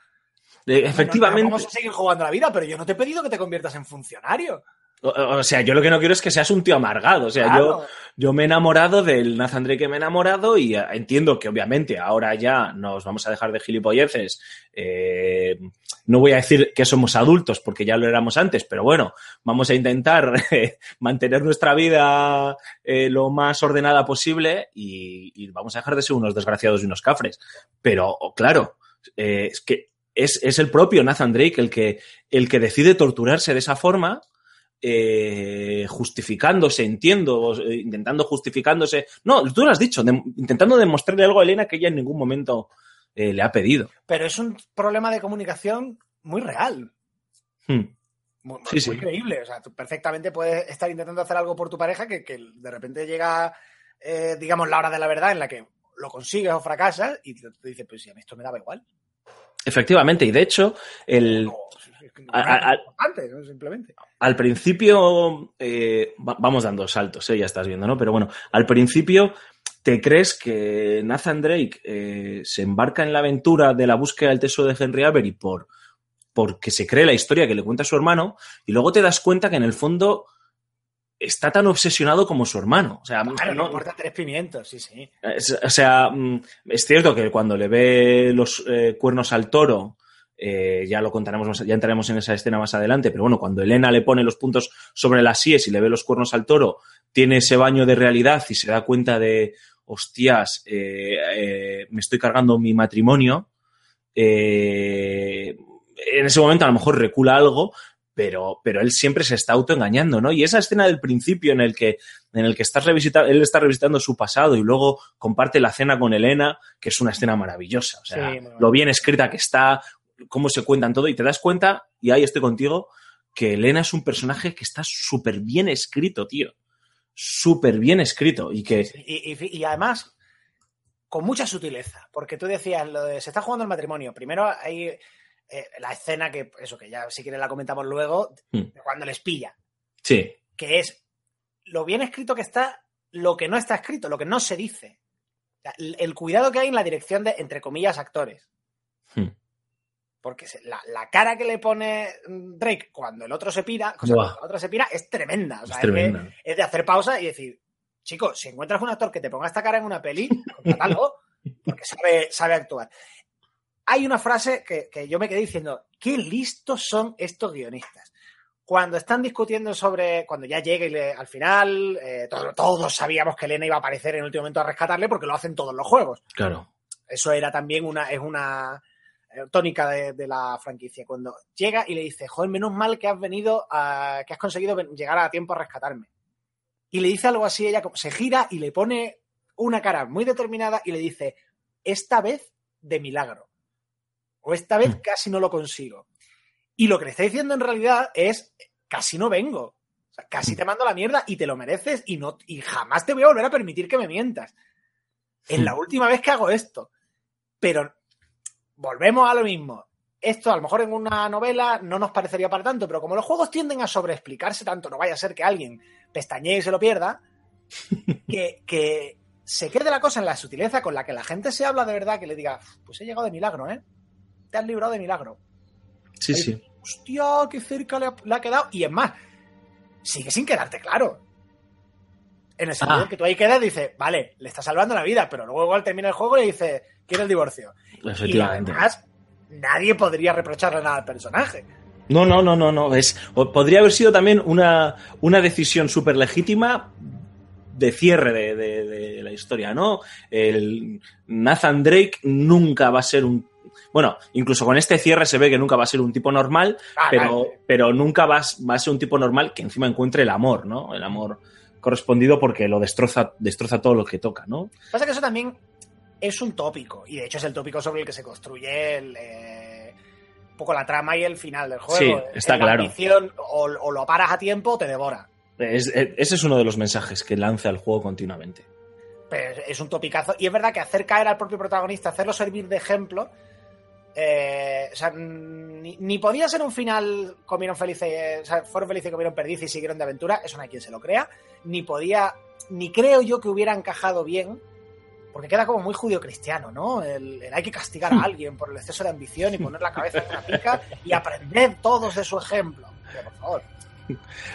Eh, Efectivamente. Vamos a seguir jugando la vida, pero yo no te he pedido que te conviertas en funcionario. O, o sea, yo lo que no quiero es que seas un tío amargado. O sea, yo, Claro. yo me he enamorado del Nathan Drake que me he enamorado y eh, entiendo que obviamente ahora ya nos vamos a dejar de gilipolleces. Eh, no voy a decir que somos adultos porque ya lo éramos antes, pero bueno, vamos a intentar eh, mantener nuestra vida eh, lo más ordenada posible y, y vamos a dejar de ser unos desgraciados y unos cafres. Pero claro, eh, es que es, es el propio Nathan Drake el que, el que decide torturarse de esa forma eh, justificándose, entiendo, eh, intentando justificándose. No, tú lo has dicho, de- intentando demostrarle algo a Elena que ella en ningún momento eh, le ha pedido. Pero es un problema de comunicación muy real. Hmm. Muy, Sí, muy sí. creíble. O sea, tú perfectamente puedes estar intentando hacer algo por tu pareja que, que de repente llega, eh, digamos, la hora de la verdad en la que lo consigues o fracasas y te, te dices, pues sí, a mí esto me daba igual. Efectivamente, y de hecho, el, No, es que no simplemente. al principio, eh, va- vamos dando saltos, eh, ya estás viendo, ¿no? Pero bueno, al principio te crees que Nathan Drake eh, se embarca en la aventura de la búsqueda del tesoro de Henry Avery por, porque se cree la historia que le cuenta su hermano y luego te das cuenta que en el fondo está tan obsesionado como su hermano. O sea, Claro, no no- importa tres pimientos, sí, sí. es- o sea, mm, es cierto que cuando le ve los eh, cuernos al toro, eh, ya lo contaremos, más- ya entraremos en esa escena más adelante, pero bueno, cuando Elena le pone los puntos sobre las síes y le ve los cuernos al toro, tiene ese baño de realidad y se da cuenta de, hostias, eh, eh, me estoy cargando mi matrimonio. en ese momento a lo mejor recula algo, pero, pero él siempre se está autoengañando, ¿no? Y esa escena del principio en el que, en el que estás revisita- él está revisitando su pasado y luego comparte la cena con Elena, que es una escena maravillosa. O sea, Sí, lo bien escrita que está, cómo se cuentan todo, y te das cuenta, y ahí estoy contigo, que Elena es un personaje que está súper bien escrito, tío. Súper bien escrito. Y que. Y, y- y además, con mucha sutileza, porque tú decías, lo de, se está jugando el matrimonio. Primero hay eh, la escena que, eso que ya si quieres la comentamos luego, de cuando les pilla, Sí, que es lo bien escrito que está, lo que no está escrito, lo que no se dice. El, el cuidado que hay en la dirección de, entre comillas, actores. Hmm. Porque la, la cara que le pone Drake cuando el otro se pira, o sea, Buah. cuando el otro se pira, es tremenda. O sea, Es es, que- tremenda. es de hacer pausa y decir, chico, si encuentras un actor que te ponga esta cara en una peli, contrátalo, porque sabe, sabe actuar. Hay una frase que, que yo me quedé diciendo, qué listos son estos guionistas. Cuando están discutiendo sobre, cuando ya llega y le- al final, eh, todo- todos sabíamos que Elena iba a aparecer en el último momento a rescatarle porque lo hacen todos los juegos Claro. eso era también una, es una tónica de, de la franquicia. Cuando llega y le dice, joder, menos mal que has venido, a, que has conseguido llegar a tiempo a rescatarme. Y le dice algo así, ella como- se gira y le pone una cara muy determinada y le dice, esta vez de milagro. O esta vez Mm. casi no lo consigo. Y lo que le está diciendo en realidad es, casi no vengo. O sea, casi te mando a la mierda y te lo mereces y, no, y jamás te voy a volver a permitir que me mientas. Es la última vez que hago esto. Pero volvemos a lo mismo. Esto a lo mejor en una novela no nos parecería para tanto, pero como los juegos tienden a sobreexplicarse tanto, no vaya a ser que alguien pestañee y se lo pierda, que, que se quede la cosa en la sutileza con la que la gente se habla de verdad, que le diga, pues he llegado de milagro, ¿eh? Te has librado de milagro. Sí, sí. Hostia, qué cerca le ha, le ha quedado. Y es más, sigue sin quedarte claro. En el sentido Ah. que tú ahí quedas y dices, vale, le está salvando la vida, pero luego igual termina el juego y dice, quiere el divorcio. Y además, nadie podría reprocharle nada al personaje. No, no, no, no, no. Es, podría haber sido también una, una decisión súper legítima de cierre de, de- de la historia, ¿no? El Nathan Drake nunca va a ser un. Bueno, incluso con este cierre se ve que nunca va a ser un tipo normal, Ah, pero, pero nunca va, a- va a ser un tipo normal que encima encuentre el amor, ¿no? El amor correspondido porque lo destroza, destroza todo lo que toca, ¿no? Pasa que eso también es un tópico, y de hecho es el tópico sobre el que se construye el, eh, un poco la trama y el final del juego. Sí, está La claro. ambición, o, o lo paras a tiempo o te devora. Es- es- ese es uno de los mensajes que lanza el juego continuamente. Pero es un topicazo. Y es verdad que hacer caer al propio protagonista, hacerlo servir de ejemplo. Eh, o sea, ni, ni podía ser un final comieron felices, o sea, fueron felices y comieron perdiz y siguieron de aventura, eso no hay quien se lo crea, ni podía, ni creo yo que hubiera encajado bien, porque queda como muy judío cristiano, ¿no? El, el hay que castigar a alguien por el exceso de ambición y poner la cabeza en una pica y aprender todos de su ejemplo. Pero, por favor.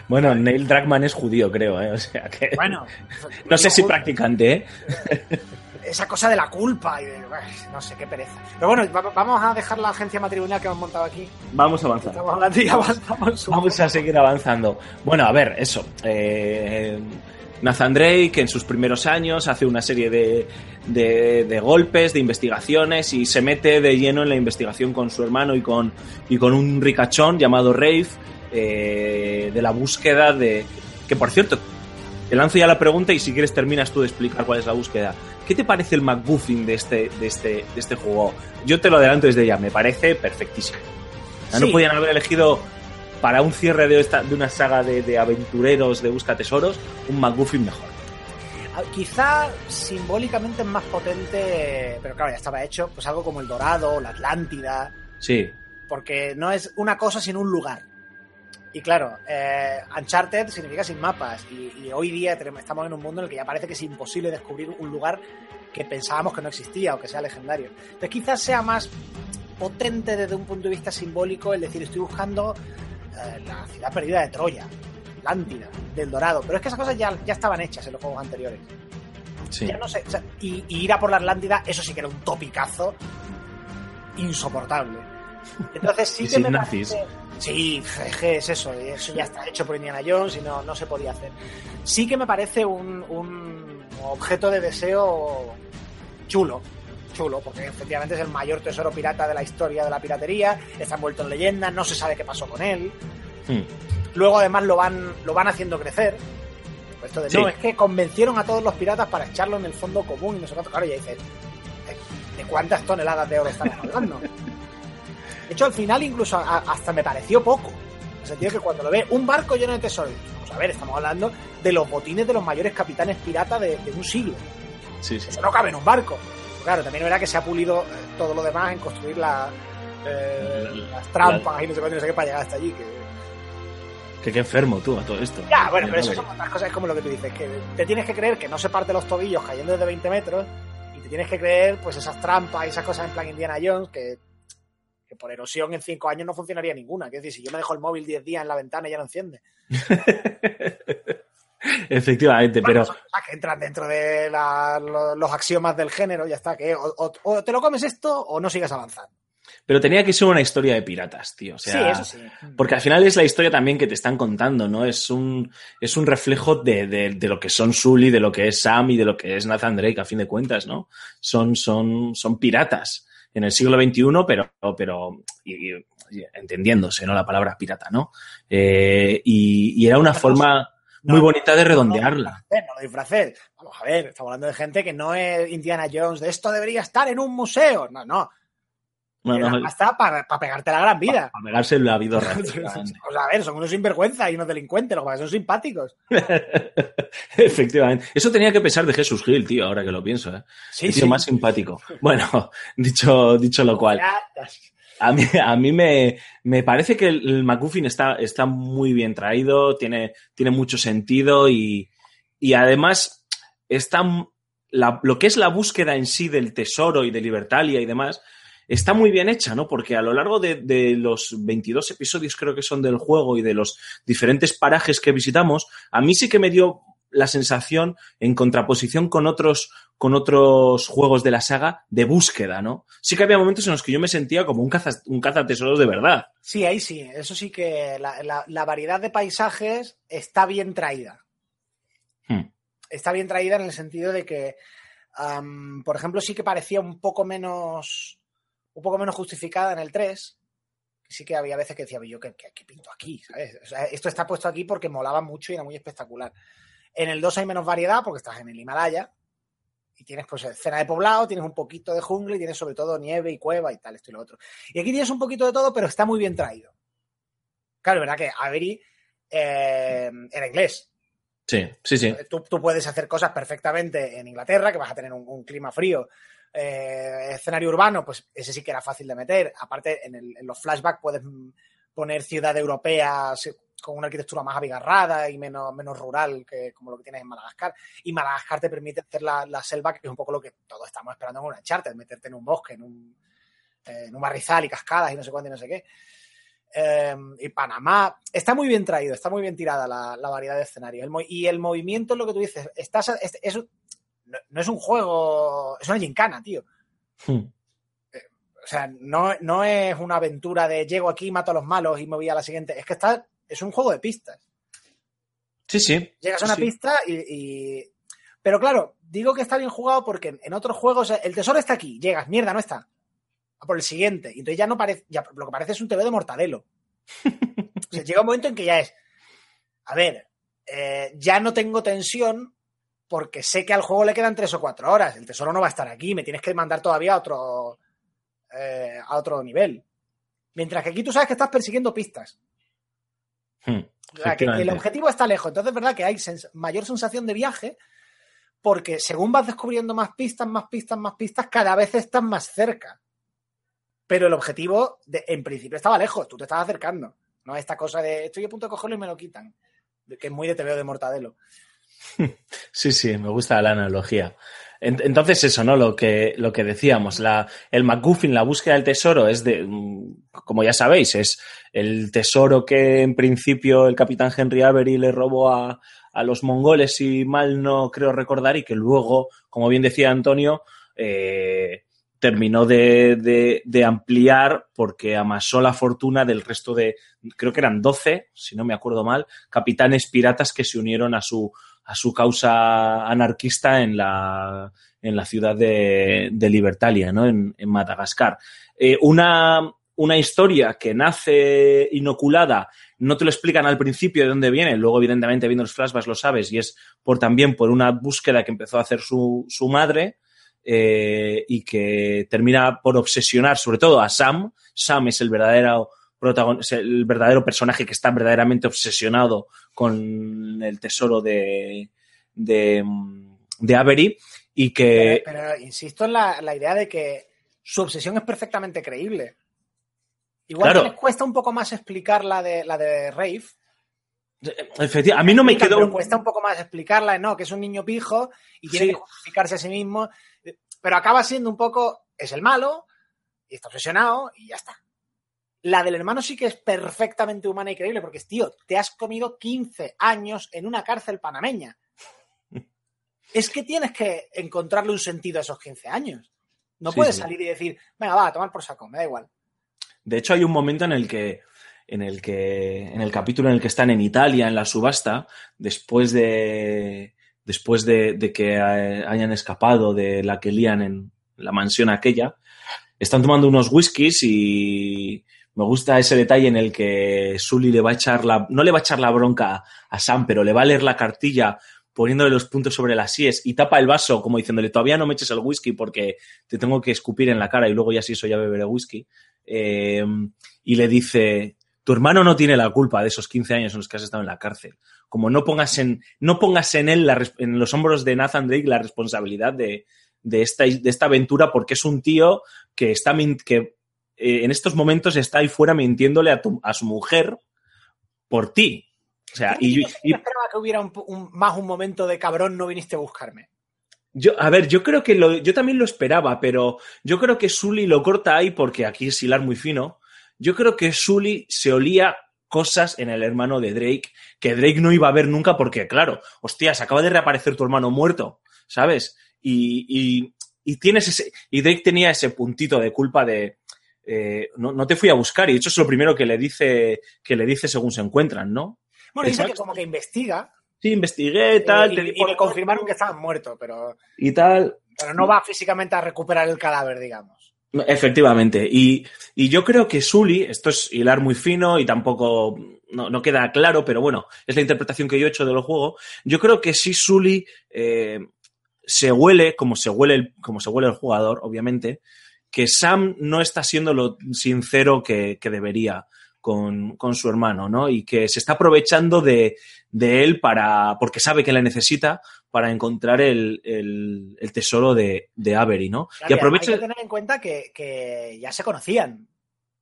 Bueno, Neil Druckmann es judío, creo, ¿eh? O sea que. Bueno, no sé si practicante, ¿eh? esa cosa de la culpa y de, no sé qué pereza. Pero bueno, va- vamos a dejar la agencia matrimonial que hemos montado aquí. Vamos a avanzar. Vamos a seguir avanzando. Bueno, a ver, eso. eh, Nathan Drake en sus primeros años hace una serie de, de- de golpes, de investigaciones y se mete de lleno en la investigación con su hermano y con, y con un ricachón llamado Rafe eh, de la búsqueda de... Que por cierto, te lanzo ya la pregunta y si quieres terminas tú de explicar cuál es la búsqueda. ¿Qué te parece el McGuffin de este, de este, de este juego? Yo te lo adelanto desde ya, me parece perfectísimo. No podían haber elegido para un cierre de, esta, de una saga de, de aventureros de busca tesoros un McGuffin mejor. Ah, Quizá simbólicamente es más potente, pero claro, ya estaba hecho, pues algo como el Dorado, la Atlántida, Sí, porque no es una cosa sino un lugar. Y claro, eh, Uncharted significa sin mapas, y, y hoy día tenemos- estamos en un mundo en el que ya parece que es imposible descubrir un lugar que pensábamos que no existía o que sea legendario. Entonces quizás sea más potente desde un punto de vista simbólico el decir estoy buscando eh, la ciudad perdida de Troya, Atlántida, del Dorado, pero es que esas cosas ya, ya estaban hechas en los juegos anteriores. sí. Ya no sé, o sea, y, y ir a por la Atlántida, eso sí que era un topicazo insoportable. Entonces sí que me parece- Sí, que es eso, eso ya está hecho por Indiana Jones y no, no se podía hacer. Sí que me parece un, un objeto de deseo chulo, chulo, porque efectivamente es el mayor tesoro pirata de la historia de la piratería, está envuelto en leyenda, no se sabe qué pasó con él. Hmm. Luego además lo van, lo van haciendo crecer. Esto de, Sí. no, es que convencieron a todos los piratas para echarlo en el fondo común y no sé cuánto. Claro, ya dices, ¿de, de cuántas toneladas de oro estamos hablando? De hecho, al final incluso a- hasta me pareció poco. En el sentido que cuando lo ve un barco lleno de tesoros, vamos a ver, estamos hablando de los botines de los mayores capitanes piratas de, de un siglo. Sí, sí. Eso no cabe en un barco. Pero claro, también verdad que se ha pulido eh, todo lo demás en construir la, eh, La- las trampas y no sé cuánto no sé qué para llegar hasta allí. Que, Que qué enfermo tú a todo esto. ya, bueno, pero eso son otras cosas, es como lo que tú dices, que te tienes que creer que no se parte los tobillos cayendo desde 20 metros y te tienes que creer pues esas trampas y esas cosas en plan Indiana Jones que, que por erosión en cinco años no funcionaría ninguna. Es decir, si yo me dejo el móvil 10 días en la ventana ya no enciende. Efectivamente, pero. que entran dentro de la, los, axiomas del género, ya está, que o, te lo comes esto o no sigas avanzando. Pero tenía que ser una historia de piratas, tío. sí, eso sí. Porque al final es la historia también que te están contando, ¿no? Es un, es un reflejo de, de, lo que son Sully, de lo que es Sam y de lo que es Nathan Drake, a fin de cuentas, ¿no? Son, son, son piratas en el siglo XXI, pero, pero entendiéndose, ¿no? La palabra pirata, ¿no? Eh, y, era una forma muy bonita de redondearla. No, lo disfraces. Vamos a ver, estamos hablando de gente que no es Indiana Jones, de esto debería estar en un museo. No, no. No, no, está para, pegarte la gran vida. Para, pegarse la vida o sea, a ver, son unos sinvergüenza y unos delincuentes, lo que son simpáticos. Efectivamente. Eso tenía que pesar de Jesús Gil, tío, ahora que lo pienso. ¿eh? Sí, sí. más simpático. Bueno, dicho, dicho lo cual. A mí, a mí me, me, parece que el, McGuffin está, está muy bien traído, tiene, tiene mucho sentido y, y además está la, lo que es la búsqueda en sí del tesoro y de Libertalia y demás, está muy bien hecha, ¿no? Porque a lo largo de, de, los 22 episodios creo que son del juego y de los diferentes parajes que visitamos, a mí sí que me dio la sensación, en contraposición con otros, con otros juegos de la saga, de búsqueda, ¿no? Sí que había momentos en los que yo me sentía como un, caza, un cazatesoros de verdad. Sí, ahí sí. Eso sí que la, variedad de paisajes está bien traída. Hmm. Está bien traída en el sentido de que, por ejemplo, sí que parecía un poco menos un poco menos justificada en el 3. Sí que había veces que decía, yo, ¿qué, qué, pinto aquí? esto está puesto aquí porque molaba mucho y era muy espectacular. En el 2 hay menos variedad porque estás en el Himalaya y tienes pues escena de poblado, tienes un poquito de jungla y tienes sobre todo nieve y cueva y tal, esto y lo otro. Y aquí tienes un poquito de todo, pero está muy bien traído. Claro, verdad que Avery eh, era inglés. Sí, sí, sí. Tú, puedes hacer cosas perfectamente en Inglaterra, que vas a tener un, clima frío. Eh, escenario urbano, pues ese sí que era fácil de meter. Aparte, en, en los flashbacks puedes poner ciudad europea con una arquitectura más abigarrada y menos, menos rural que como lo que tienes en Madagascar. Y Madagascar te permite hacer la, selva, que es un poco lo que todos estamos esperando en una charter, meterte en un bosque, en un, eh, en un barrizal y cascadas y no sé cuánto y no sé qué. Eh, y Panamá está muy bien traído, está muy bien tirada la, variedad de escenarios. y el movimiento es lo que tú dices. Estás, es, no, es un juego, es una gincana, tío. Hmm. Eh, o sea, no, no es una aventura de llego aquí, mato a los malos y me voy a la siguiente. Es que está es un juego de pistas. Sí, sí. Llegas a una pista y, Pero claro, digo que está bien jugado porque en otros juegos el tesoro está aquí, llegas, mierda, no está. A por el siguiente. Y entonces ya no parece. Ya, lo que parece es un TV de mortadelo. o sea, llega un momento en que ya es. A ver, eh, ya no tengo tensión porque sé que al juego le quedan tres o cuatro horas. El tesoro no va a estar aquí, me tienes que mandar todavía a otro, eh, a otro nivel. Mientras que aquí tú sabes que estás persiguiendo pistas. Hmm, que el objetivo está lejos. Entonces es verdad que hay mayor sensación de viaje porque según vas descubriendo más pistas, más pistas, más pistas, cada vez estás más cerca. Pero el objetivo, en principio, estaba lejos, tú te estabas acercando. No esta cosa de estoy a punto de cogerlo y me lo quitan. Que es muy de veo de Mortadelo. Sí, sí, me gusta la analogía. Entonces eso, ¿no? Lo que, lo que decíamos, la, el MacGuffin, la búsqueda del tesoro es de, mm, como ya sabéis, es el tesoro que en principio el capitán Henry Avery le robó a, a los mongoles, si mal no creo recordar, y que luego, como bien decía Antonio, eh, terminó de, de, ampliar porque amasó la fortuna del resto de, creo que eran 12, si no me acuerdo mal, capitanes piratas que se unieron a su, a su causa anarquista en la, en la ciudad de, Libertalia, ¿no? en, en Madagascar. Eh, una, una historia que nace inoculada, no te lo explican al principio de dónde viene, luego evidentemente viendo los flashbacks lo sabes, y es por también por una búsqueda que empezó a hacer su, su madre, eh, y que termina por obsesionar sobre todo a Sam. Sam es el verdadero el verdadero personaje que está verdaderamente obsesionado con el tesoro de, de, de Avery y que... Pero, insisto en la, idea de que su obsesión es perfectamente creíble. Igual que les cuesta un poco más explicar la de, la de Rafe. Efectivamente, a mí no me quedó... cuesta un poco más explicarla, ¿no? Que es un niño pijo y tiene que justificarse a sí mismo. Pero acaba siendo un poco, es el malo, y está obsesionado, y ya está. La del hermano sí que es perfectamente humana y creíble, porque, tío, te has comido 15 años en una cárcel panameña. es que tienes que encontrarle un sentido a esos 15 años. No Sí, puedes sí. salir y decir, venga, va, a tomar por saco, me da igual. De hecho, hay un momento en el que, en el que, en el capítulo en el que están en Italia, en la subasta, después de, después de, de que eh, hayan escapado de la que lían en la mansión aquella, están tomando unos whiskies y me gusta ese detalle en el que Sully le va a echar la, no le va a echar la bronca a Sam, pero le va a leer la cartilla poniéndole los puntos sobre las síes y tapa el vaso como diciéndole todavía no me eches el whisky porque te tengo que escupir en la cara y luego ya si eso ya beberé whisky. Eh, y le dice, tu hermano no tiene la culpa de esos 15 años en los que has estado en la cárcel. Como no pongas en, no pongas en él, en los hombros de Nathan Drake la responsabilidad de, de, esta, de esta aventura porque es un tío que está que eh, en estos momentos está ahí fuera mintiéndole a, tu- a su mujer por ti. O sea, y, Yo y- esperaba que hubiera un, po- un- más un momento de cabrón, no viniste a buscarme. Yo, a ver, yo creo que lo, yo también lo esperaba, pero yo creo que Sully lo corta ahí porque aquí es hilar muy fino. Yo creo que Sully se olía cosas en el hermano de Drake que Drake no iba a ver nunca porque, claro, hostias, acaba de reaparecer tu hermano muerto, ¿sabes? Y, y, y tienes ese, y Drake tenía ese puntito de culpa de, eh, no, no te fui a buscar y de hecho es lo primero que le dice, que le dice según se encuentran, ¿no? Bueno, dice Exacto. que como que investiga Sí, investigué, tal, eh, te y, y le confirmaron que estaban muertos, pero, y tal. pero no va físicamente a recuperar el cadáver, digamos. Efectivamente. Y, y yo creo que Sully, esto es hilar muy fino y tampoco no, no queda claro, pero bueno, es la interpretación que yo he hecho del juego. Yo creo que sí Sully eh, se huele, como se huele, el, como se huele el jugador, obviamente, que Sam no está siendo lo sincero que, que debería con, con, su hermano, ¿no? Y que se está aprovechando de, de, él para, porque sabe que le necesita para encontrar el, el, el tesoro de, de, Avery, ¿no? Claro, y aprovecha... Hay que tener en cuenta que, que ya se conocían.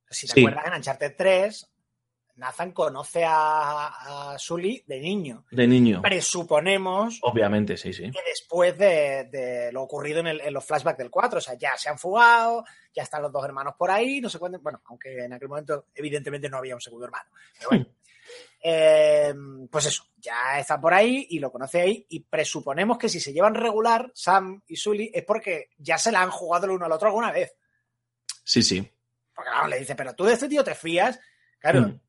Si te Sí. acuerdas, en Uncharted 3, Nathan conoce a, a Sully de niño. De niño. Presuponemos Obviamente, sí, sí. que después de, de lo ocurrido en, el- en los flashbacks del 4, o sea, ya se han fugado, ya están los dos hermanos por ahí, no sé cuánto, bueno, aunque en aquel momento evidentemente no había un segundo hermano, pero bueno. Eh, pues eso, ya están por ahí y lo conoce ahí y presuponemos que si se llevan regular Sam y Sully es porque ya se la han jugado el uno al otro alguna vez. Sí, sí. Porque claro, le dice, pero tú de este tío te fías. Claro, Mm.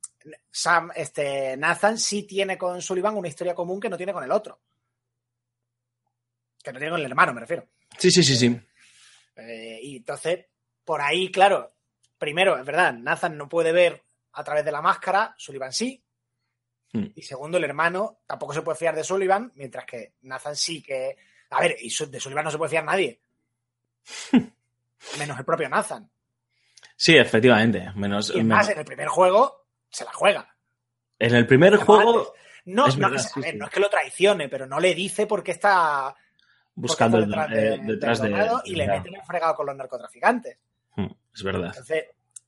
Sam, este, Nathan sí tiene con Sullivan una historia común que no tiene con el otro. Que no tiene con el hermano, me refiero. Sí, sí, sí, sí. Eh, y entonces, por ahí, claro, primero, es verdad, Nathan no puede ver a través de la máscara, Sullivan sí. Mm. Y segundo, el hermano tampoco se puede fiar de Sullivan, mientras que Nathan sí que. A ver, y de Sullivan no se puede fiar nadie. Menos el propio Nathan. Sí, efectivamente. Menos, Y es más, en el primer juego se la juega. en el primer juego. No, es no, verdad, a ver, sí. no es que lo traicione, pero no le dice por qué está buscando porque está detrás, de, detrás del de. y le meten el fregado con los narcotraficantes. Mm, Es verdad. Entonces,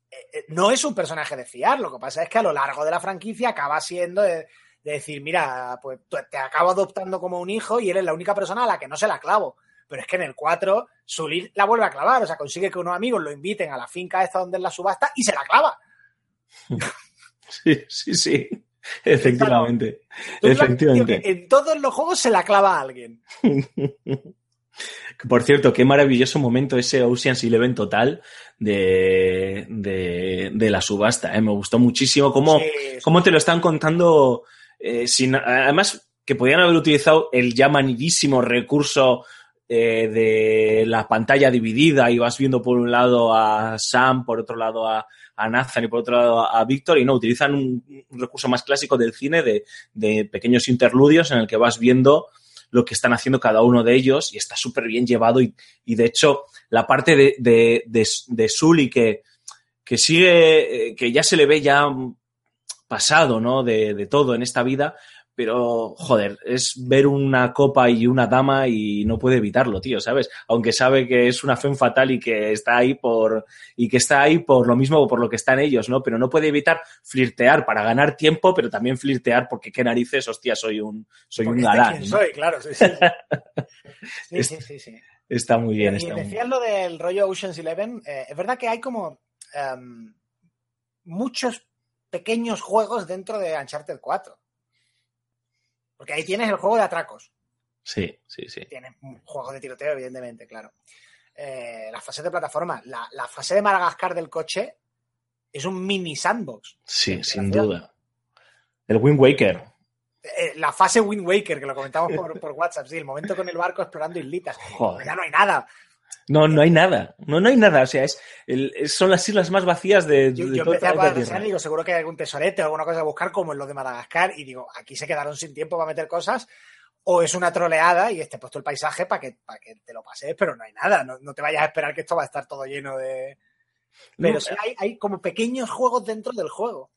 eh, eh, no es un personaje de fiar, lo que pasa es que a lo largo de la franquicia acaba siendo de, de decir, mira, pues te acabo adoptando como un hijo y eres la única persona a la que no se la clavo. Pero es que en el 4, Sully la vuelve a clavar, o sea, consigue que unos amigos lo inviten a la finca esta donde es la subasta y se la clava. Sí, sí, sí. Efectivamente. Efectivamente. en todos los juegos se la clava a alguien. Por cierto, qué maravilloso momento ese Ocean's Eleven total de, de, de la subasta. ¿eh? Me gustó muchísimo cómo, Sí, cómo te lo están contando. eh, sin, además, que podían haber utilizado el ya manidísimo recurso eh, de la pantalla dividida y vas viendo por un lado a Sam, por otro lado a, a Nathan y por otro lado a, Víctor, y no, utilizan un, un recurso más clásico del cine de, de pequeños interludios en el que vas viendo lo que están haciendo cada uno de ellos y está súper bien llevado y, y, de hecho la parte de, de, de, de Sully que, que sigue, eh, que ya se le ve ya pasado, ¿no? De, de todo en esta vida, pero joder, es ver una copa y una dama y no puede evitarlo, tío, ¿sabes? Aunque sabe que es una fe fatal y que está ahí por y que está ahí por lo mismo por lo que están ellos, ¿no? Pero no puede evitar flirtear para ganar tiempo, pero también flirtear porque qué narices, hostia, soy un soy Porque un galán. soy, claro, sí, sí. Sí, sí, sí, sí. Está muy bien. Y está decías lo del rollo Ocean's Eleven. eh, es verdad que hay como em, muchos pequeños juegos dentro de Uncharted 4. Porque ahí tienes el juego de atracos. Sí, sí, sí. Tienes un juego de tiroteo, evidentemente, claro. Eh, las fases de plataforma. La, la fase de Madagascar del coche es un mini sandbox. Sí, sin duda. El Wind Waker. Eh, la fase Wind Waker, que lo comentamos por, por WhatsApp, sí, el momento con el barco explorando islitas. Joder. Ya no hay nada. No, no hay nada. No, no hay nada. O sea, es, el- son las islas más vacías de, Yo, de yo todo empecé a pensar y digo, seguro que hay algún tesorete o alguna cosa a buscar, como en los de Madagascar, y digo, aquí se quedaron sin tiempo para meter cosas, o es una troleada y este he puesto el paisaje para que, para que te lo pases, pero no hay nada. No, no te vayas a esperar que esto va a estar todo lleno de. Pero No, sí hay, hay como pequeños juegos dentro del juego.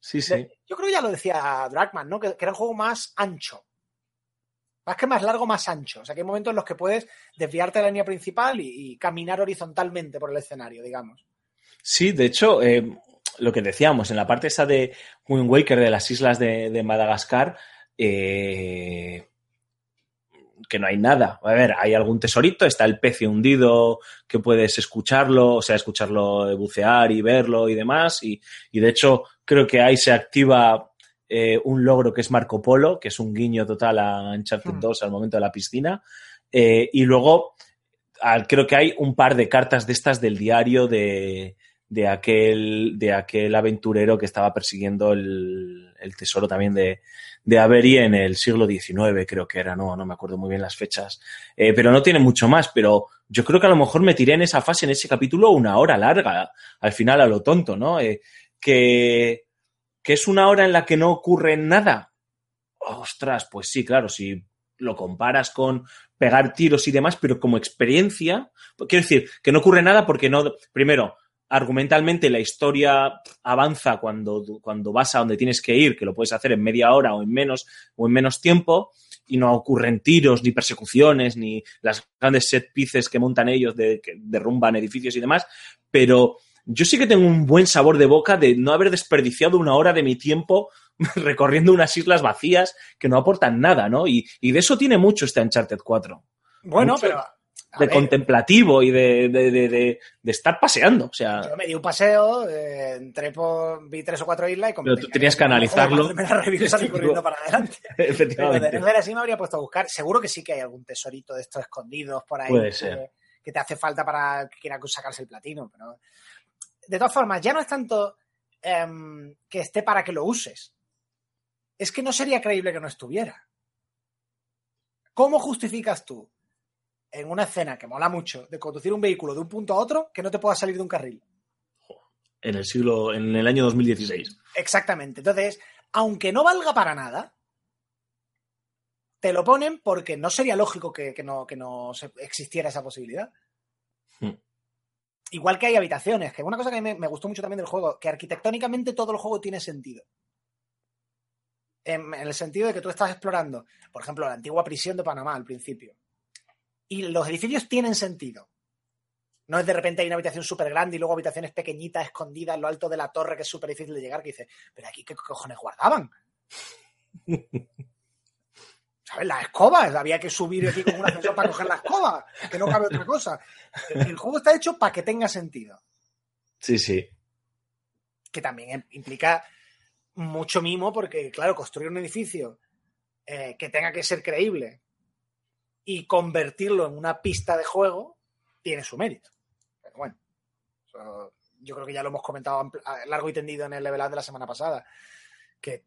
Sí, sí. De- Yo creo que ya lo decía Dragman, ¿no? Que, que era un juego más ancho. Más que más largo, más ancho. O sea, que hay momentos en los que puedes desviarte de la línea principal y, caminar horizontalmente por el escenario, digamos. Sí, de hecho, eh, lo que decíamos, en la parte esa de Wind Waker de las islas de, de Madagascar, eh, que no hay nada. A ver, hay algún tesorito, está el pez hundido que puedes escucharlo, o sea, escucharlo bucear y verlo y demás. Y, y de hecho, creo que ahí se activa eh, un logro que es Marco Polo, que es un guiño total a Uncharted Hmm. 2 al momento de la piscina. Eh, y luego al- creo que hay un par de cartas de estas del diario de, de aquel, de aquel aventurero que estaba persiguiendo el, el tesoro también de, de Avery en el siglo XIX, creo que era, no, no me acuerdo muy bien las fechas. Eh, pero no tiene mucho más, pero yo creo que a lo mejor me tiré en esa fase, en ese capítulo, una hora larga, al final a lo tonto, ¿no? Que, que es una hora en la que no ocurre nada. Ostras, pues sí, claro, si lo comparas con pegar tiros y demás, pero como experiencia, quiero decir, que no ocurre nada porque no, primero, argumentalmente la historia avanza cuando, cuando vas a donde tienes que ir, que lo puedes hacer en media hora o en menos, o en menos tiempo, y no ocurren tiros, ni persecuciones, ni las grandes set pieces que montan ellos de, que derrumban edificios y demás, pero yo sí que tengo un buen sabor de boca de no haber desperdiciado una hora de mi tiempo recorriendo unas islas vacías que no aportan nada, ¿no? Y, y de eso tiene mucho este Uncharted 4 Bueno, Mucho pero. de ver, contemplativo y de, de, de, de- de estar paseando. O sea, Yo me di un paseo, eh, entré por, vi tres o cuatro islas y como Pero tú tenía tenías que analizarlo. hacerme la y salir corriendo para adelante. Pero de efectivamente. no ser así me habría puesto a buscar. Seguro que sí que hay algún tesorito de estos escondidos por ahí. Puede que, ser. que te hace falta para que quiera sacarse el platino. Pero de todas formas, ya no es tanto em, que esté para que lo uses. Es que no sería creíble que no estuviera. ¿Cómo justificas tú en una escena que mola mucho de conducir un vehículo de un punto a otro que no te pueda salir de un carril? En el siglo, en el año 2016. Exactamente. Entonces, aunque no valga para nada, te lo ponen porque no sería lógico que, que no, que no existiera esa posibilidad. Hmm. Igual que hay habitaciones, que una cosa que me, gustó mucho también del juego, que arquitectónicamente todo el juego tiene sentido. En, el sentido de que tú estás explorando, por ejemplo, la antigua prisión de Panamá al principio. Y los edificios tienen sentido. No es de repente hay una habitación súper grande y luego habitaciones pequeñitas, escondidas lo alto de la torre, que es súper difícil de llegar, que dices, pero aquí qué cojones guardaban. ¿Sabes? Las escobas, había que subir aquí con un ascensor para coger la escoba, que no cabe otra cosa. El juego está hecho para que tenga sentido, Sí, sí. que también implica mucho mimo, porque, claro, construir un edificio eh, que tenga que ser creíble y convertirlo en una pista de juego tiene su mérito. Pero bueno, yo creo que ya lo hemos comentado largo y tendido en el level up de la semana pasada, que,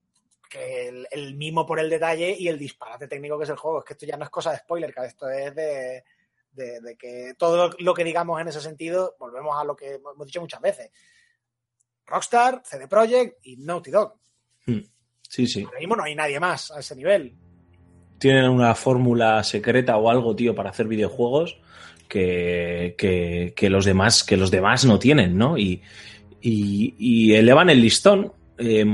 que el, el mimo por el detalle y el disparate técnico que es el juego, es que esto ya no es cosa de spoiler, que esto es de, de- de que todo lo, que digamos en ese sentido, volvemos a lo que hemos dicho muchas veces. Rockstar, CD Projekt y Naughty Dog. Hmm. Sí, sí. Ahora mismo no hay nadie más a ese nivel. Tienen una fórmula secreta o algo, tío, para hacer videojuegos que, que, que los demás, que los demás no tienen, ¿no? Y, y, y elevan el listón eh,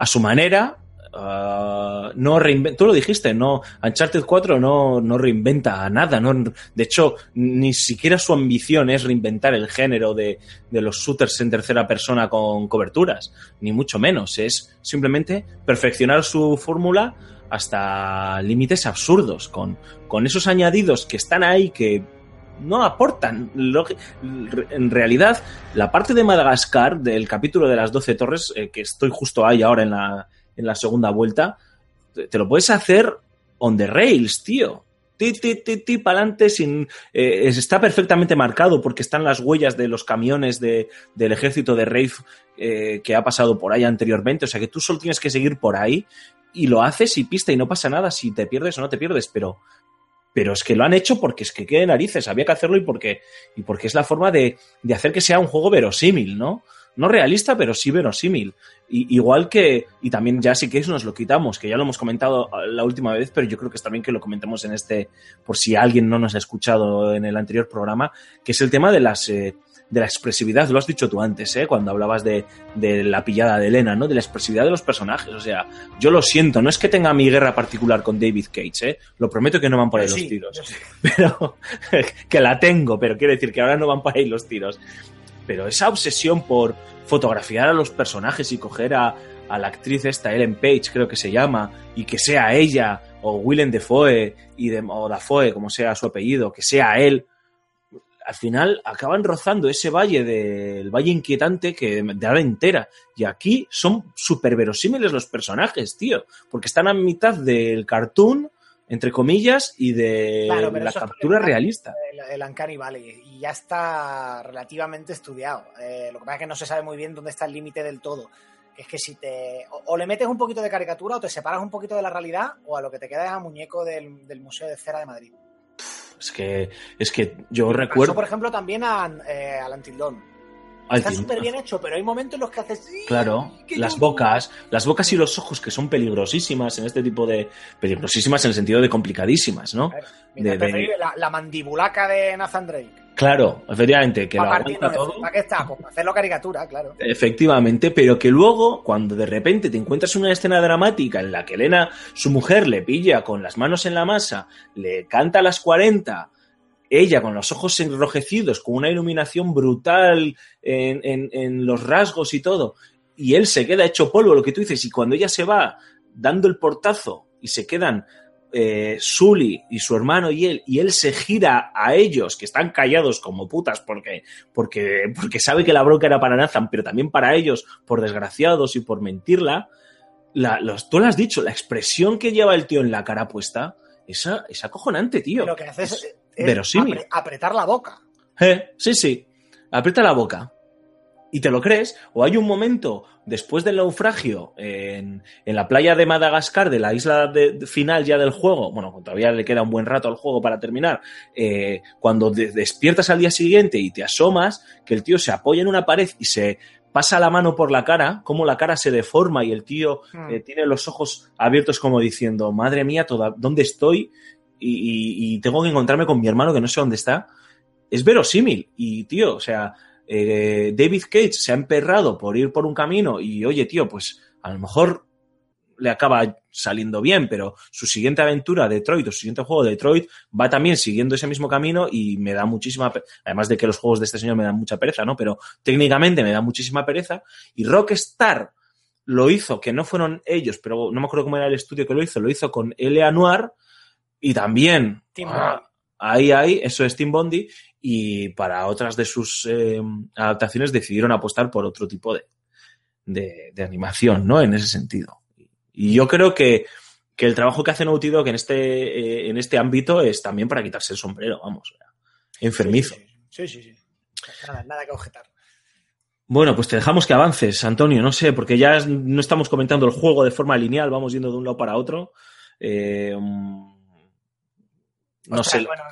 a su manera. ah, no reinventa, tú lo dijiste, no, Uncharted 4 no, no reinventa nada, no, de hecho, ni siquiera su ambición es reinventar el género de, de los shooters en tercera persona con coberturas, ni mucho menos, es simplemente perfeccionar su fórmula hasta límites absurdos, con, con esos añadidos que están ahí que no aportan. En realidad, la parte de Madagascar del capítulo de las 12 torres, eh, que estoy justo ahí ahora en la, en la segunda vuelta, te lo puedes hacer on the rails, tío. Ti, ti, ti, ti, para adelante, sin. Eh, está perfectamente marcado porque están las huellas de los camiones de, del ejército de Rafe eh, que ha pasado por ahí anteriormente. O sea que tú solo tienes que seguir por ahí y lo haces y pista y no pasa nada si te pierdes o no te pierdes, pero pero es que lo han hecho porque es que quede narices, había que hacerlo y porque, y porque es la forma de, de, hacer que sea un juego verosímil, ¿no? No realista, pero sí verosímil. Y, igual que, y también ya sí que eso nos lo quitamos, que ya lo hemos comentado la última vez, pero yo creo que es también que lo comentemos en este, por si alguien no nos ha escuchado en el anterior programa, que es el tema de las... Eh, de la expresividad, lo has dicho tú antes, ¿eh? cuando hablabas de, de, la pillada de Elena, ¿no? De la expresividad de los personajes. O sea, yo lo siento, no es que tenga mi guerra particular con David Cage, ¿eh? Lo prometo que no van por ahí los tiros. Pero, que la tengo, pero quiero decir que ahora no van por ahí los tiros. Pero esa obsesión por fotografiar a los personajes y coger a, a la actriz esta, Ellen Page, creo que se llama, y que sea ella, o Willem Dafoe, y de, o Dafoe, como sea su apellido, que sea él, al final acaban rozando ese valle del valle inquietante que de la entera. Y aquí son súper verosímiles los personajes, tío, porque están a mitad del cartoon, entre comillas, y de la captura realista. El, Uncanny Valley, y ya está relativamente estudiado. Eh, lo que pasa es que no se sabe muy bien dónde está el límite del todo. Que es que si te. O, le metes un poquito de caricatura, o te separas un poquito de la realidad, o a lo que te queda es a muñeco del, del Museo de Cera de Madrid. Es que, es que yo recuerdo. por ejemplo, también a, eh, al Antildón. Está súper bien hecho, pero hay momentos en los que haces. Claro, las bocas, las bocas y los ojos que son peligrosísimas en este tipo de. Peligrosísimas en el sentido de complicadísimas, ¿no? de, La, mandibulaca de Nathan Drake. Claro, efectivamente, que para lo todo. ¿Para qué está? Pues para hacerlo caricatura, claro. Efectivamente, pero que luego, cuando de repente te encuentras una escena dramática en la que Elena, su mujer, le pilla con las manos en la masa, le canta a las 40 ella con los ojos enrojecidos, con una iluminación brutal en, los rasgos y todo, y él se queda hecho polvo, lo que tú dices, y cuando ella se va dando el portazo y se quedan eh, Sully y su hermano y él, y él se gira a ellos, que están callados como putas porque, porque, porque sabe que la bronca era para Nathan, pero también para ellos, por desgraciados y por mentirla, los, tú lo has dicho, la expresión que lleva el tío en la cara puesta, esa, es acojonante, tío. Lo que haces verosímil. apretar la boca. Eh, sí, sí. Aprieta la boca. Y te lo crees. O hay un momento después del naufragio en, la playa de Madagascar, de la isla de, final ya del juego, bueno, todavía le queda un buen rato al juego para terminar, eh, cuando despiertas al día siguiente y te asomas, que el tío se apoya en una pared y se pasa la mano por la cara, como la cara se deforma y el tío hmm. eh, tiene los ojos abiertos como diciendo, madre mía, toda, ¿dónde estoy? y, tengo que encontrarme con mi hermano que no sé dónde está, es verosímil. Y, tío, o sea, eh, David Cage se ha emperrado por ir por un camino y, oye, tío, pues a lo mejor le acaba saliendo bien, pero su siguiente aventura, Detroit, o su siguiente juego, Detroit, va también siguiendo ese mismo camino y me da muchísima, además de que los juegos de este señor me dan mucha pereza, ¿no? Pero técnicamente me da muchísima pereza. Y Rockstar lo hizo, que no fueron ellos, pero no me acuerdo cómo era el estudio que lo hizo, lo hizo con L.A. Noir, y también, ah, ahí, ahí, eso es Tim Bondi. Y para otras de sus eh, adaptaciones decidieron apostar por otro tipo de, de, animación, ¿no? En ese sentido. Y yo creo que, que el trabajo que hace Naughty Dog en este, eh, en este ámbito es también para quitarse el sombrero, vamos. Enfermizo. Sí, sí, sí. Nada, nada que objetar. Bueno, pues te dejamos que avances, Antonio. No sé, porque ya no estamos comentando el juego de forma lineal, vamos yendo de un lado para otro. Eh, no sé. Bueno,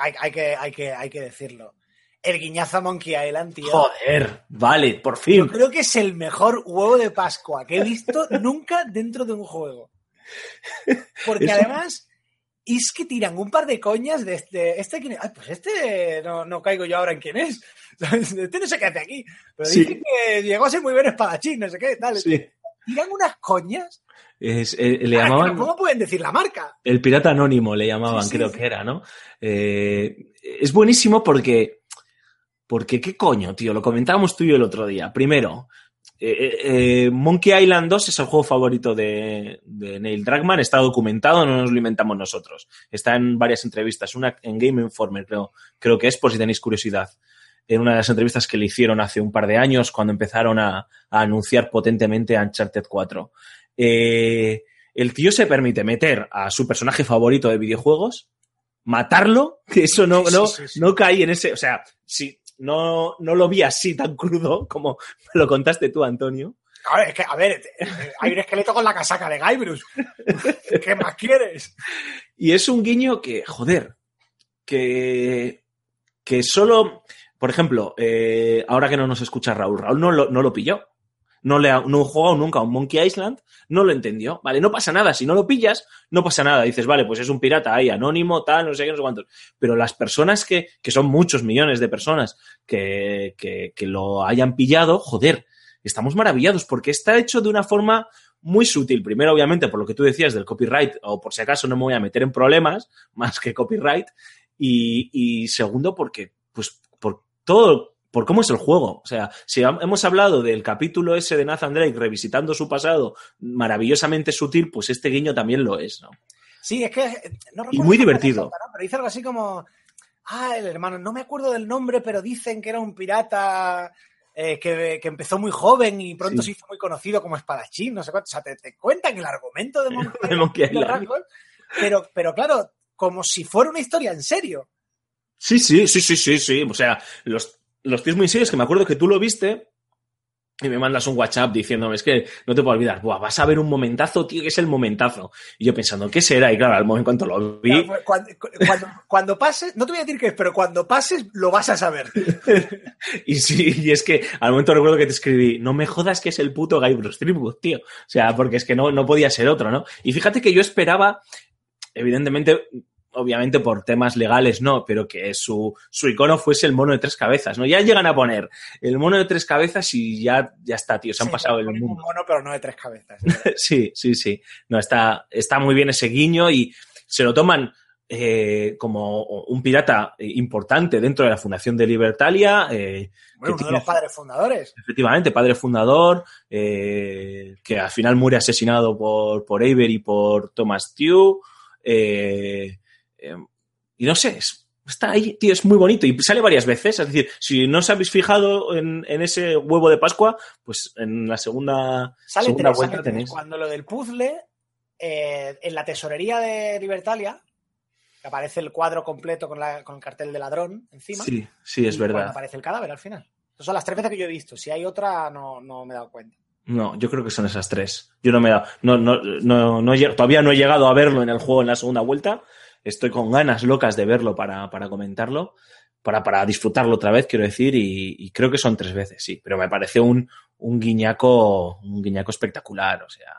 hay, que, hay, que, hay que decirlo. El guiñazo Monkey Island, tío. Joder, vale, por fin. Yo creo que es el mejor huevo de Pascua que he visto nunca dentro de un juego. Porque además es que tiran un par de coñas de este. este Ay, pues este no, no, caigo yo ahora en quién es. Este no sé qué hace aquí. Pero dicen que llegó a ser muy buen espadachín, no sé qué, tal. Tiran unas coñas eh, le llamaban, ¿Cómo pueden decir la marca? El pirata anónimo le llamaban, creo que era, ¿no? Eh, es buenísimo porque, porque, ¿qué coño, tío? Lo comentábamos tú y yo el otro día. Primero, eh, eh, Monkey Island 2 es el juego favorito de, de, Neil Druckmann, está documentado, no nos lo inventamos nosotros. Está en varias entrevistas, una en Game Informer creo, creo que es por si tenéis curiosidad. En una de las entrevistas que le hicieron hace un par de años cuando empezaron a, a anunciar potentemente Uncharted 4. Eh, el tío se permite meter a su personaje favorito de videojuegos, matarlo, que eso no, no, sí, sí, sí. no cae en ese, o sea, si, no, no lo vi así tan crudo como me lo contaste tú, Antonio. A ver, es que, a ver, hay un esqueleto con la casaca de Guybrush. ¿Qué más quieres? Y es un guiño que, joder, que, que solo, por ejemplo, eh, ahora que no nos escucha Raúl, Raúl no lo, no lo pilló. No le ha no jugado nunca a un Monkey Island, no lo entendió. Vale, no pasa nada. Si no lo pillas, no pasa nada. Dices, vale, pues es un pirata ahí, anónimo, tal, no sé qué, no sé cuántos. Pero las personas que, que son muchos millones de personas que, que, que lo hayan pillado, joder, estamos maravillados porque está hecho de una forma muy sutil. Primero, obviamente, por lo que tú decías del copyright, o por si acaso no me voy a meter en problemas, más que copyright. Y, y segundo, porque, pues, por todo, por cómo es el juego. O sea, si hemos hablado del capítulo ese de Nathan Drake revisitando su pasado maravillosamente sutil, pues este guiño también lo es, ¿no? Sí, es que. No y muy divertido. Pero dice algo así como. Ah, el hermano, no me acuerdo del nombre, pero dicen que era un pirata eh, que, que, empezó muy joven y pronto sí. se hizo muy conocido como espadachín, no sé cuánto. O sea, te, te cuentan el argumento de Monkey, de Monkey Island. Pero, pero claro, como si fuera una historia en serio. Sí, sí, sí, sí, sí, sí. O sea, los, los tíos muy serios que me acuerdo que tú lo viste y me mandas un WhatsApp diciéndome, es que no te puedo olvidar, Buah, vas a ver un momentazo, tío, que es el momentazo. Y yo pensando, ¿qué será? Y claro, al momento en cuanto lo vi... Claro, cuando, cuando, cuando, pases, no te voy a decir qué es, pero cuando pases lo vas a saber. y sí, y es que al momento recuerdo que te escribí, no me jodas que es el puto Guybrush Threepwood, tío. O sea, porque es que no, no podía ser otro, ¿no? Y fíjate que yo esperaba, evidentemente, obviamente por temas legales no, pero que su, su icono fuese el mono de tres cabezas, ¿no? Ya llegan a poner el mono de tres cabezas y ya, ya está, tío, se han sí, pasado el mundo. Un mono, pero no de tres cabezas. sí, sí, sí. No, está, está muy bien ese guiño y se lo toman eh, como un pirata importante dentro de la fundación de Libertalia. Eh, bueno, uno tiene, de los padres fundadores. Efectivamente, padre fundador, eh, que al final muere asesinado por, por Avery y por Thomas Tew. Eh, eh, y no sé, es, está ahí, tío, es muy bonito y sale varias veces. Es decir, si no os habéis fijado en, en ese huevo de Pascua, pues en la segunda, sale segunda tres, vuelta sale tenéis. Cuando lo del puzzle, eh, en la tesorería de Libertalia, que aparece el cuadro completo con, la, con el cartel de ladrón encima. Sí, sí, es verdad. aparece el cadáver al final. Esas son las tres veces que yo he visto. Si hay otra, no, no me he dado cuenta. No, yo creo que son esas tres. Yo no me he dado, no, no, no, no, todavía no he llegado a verlo en el juego en la segunda vuelta. Estoy con ganas locas de verlo para, para comentarlo, para, para disfrutarlo otra vez, quiero decir, y, y creo que son tres veces, sí. Pero me parece un, un guiñaco, un guiñaco espectacular, o sea,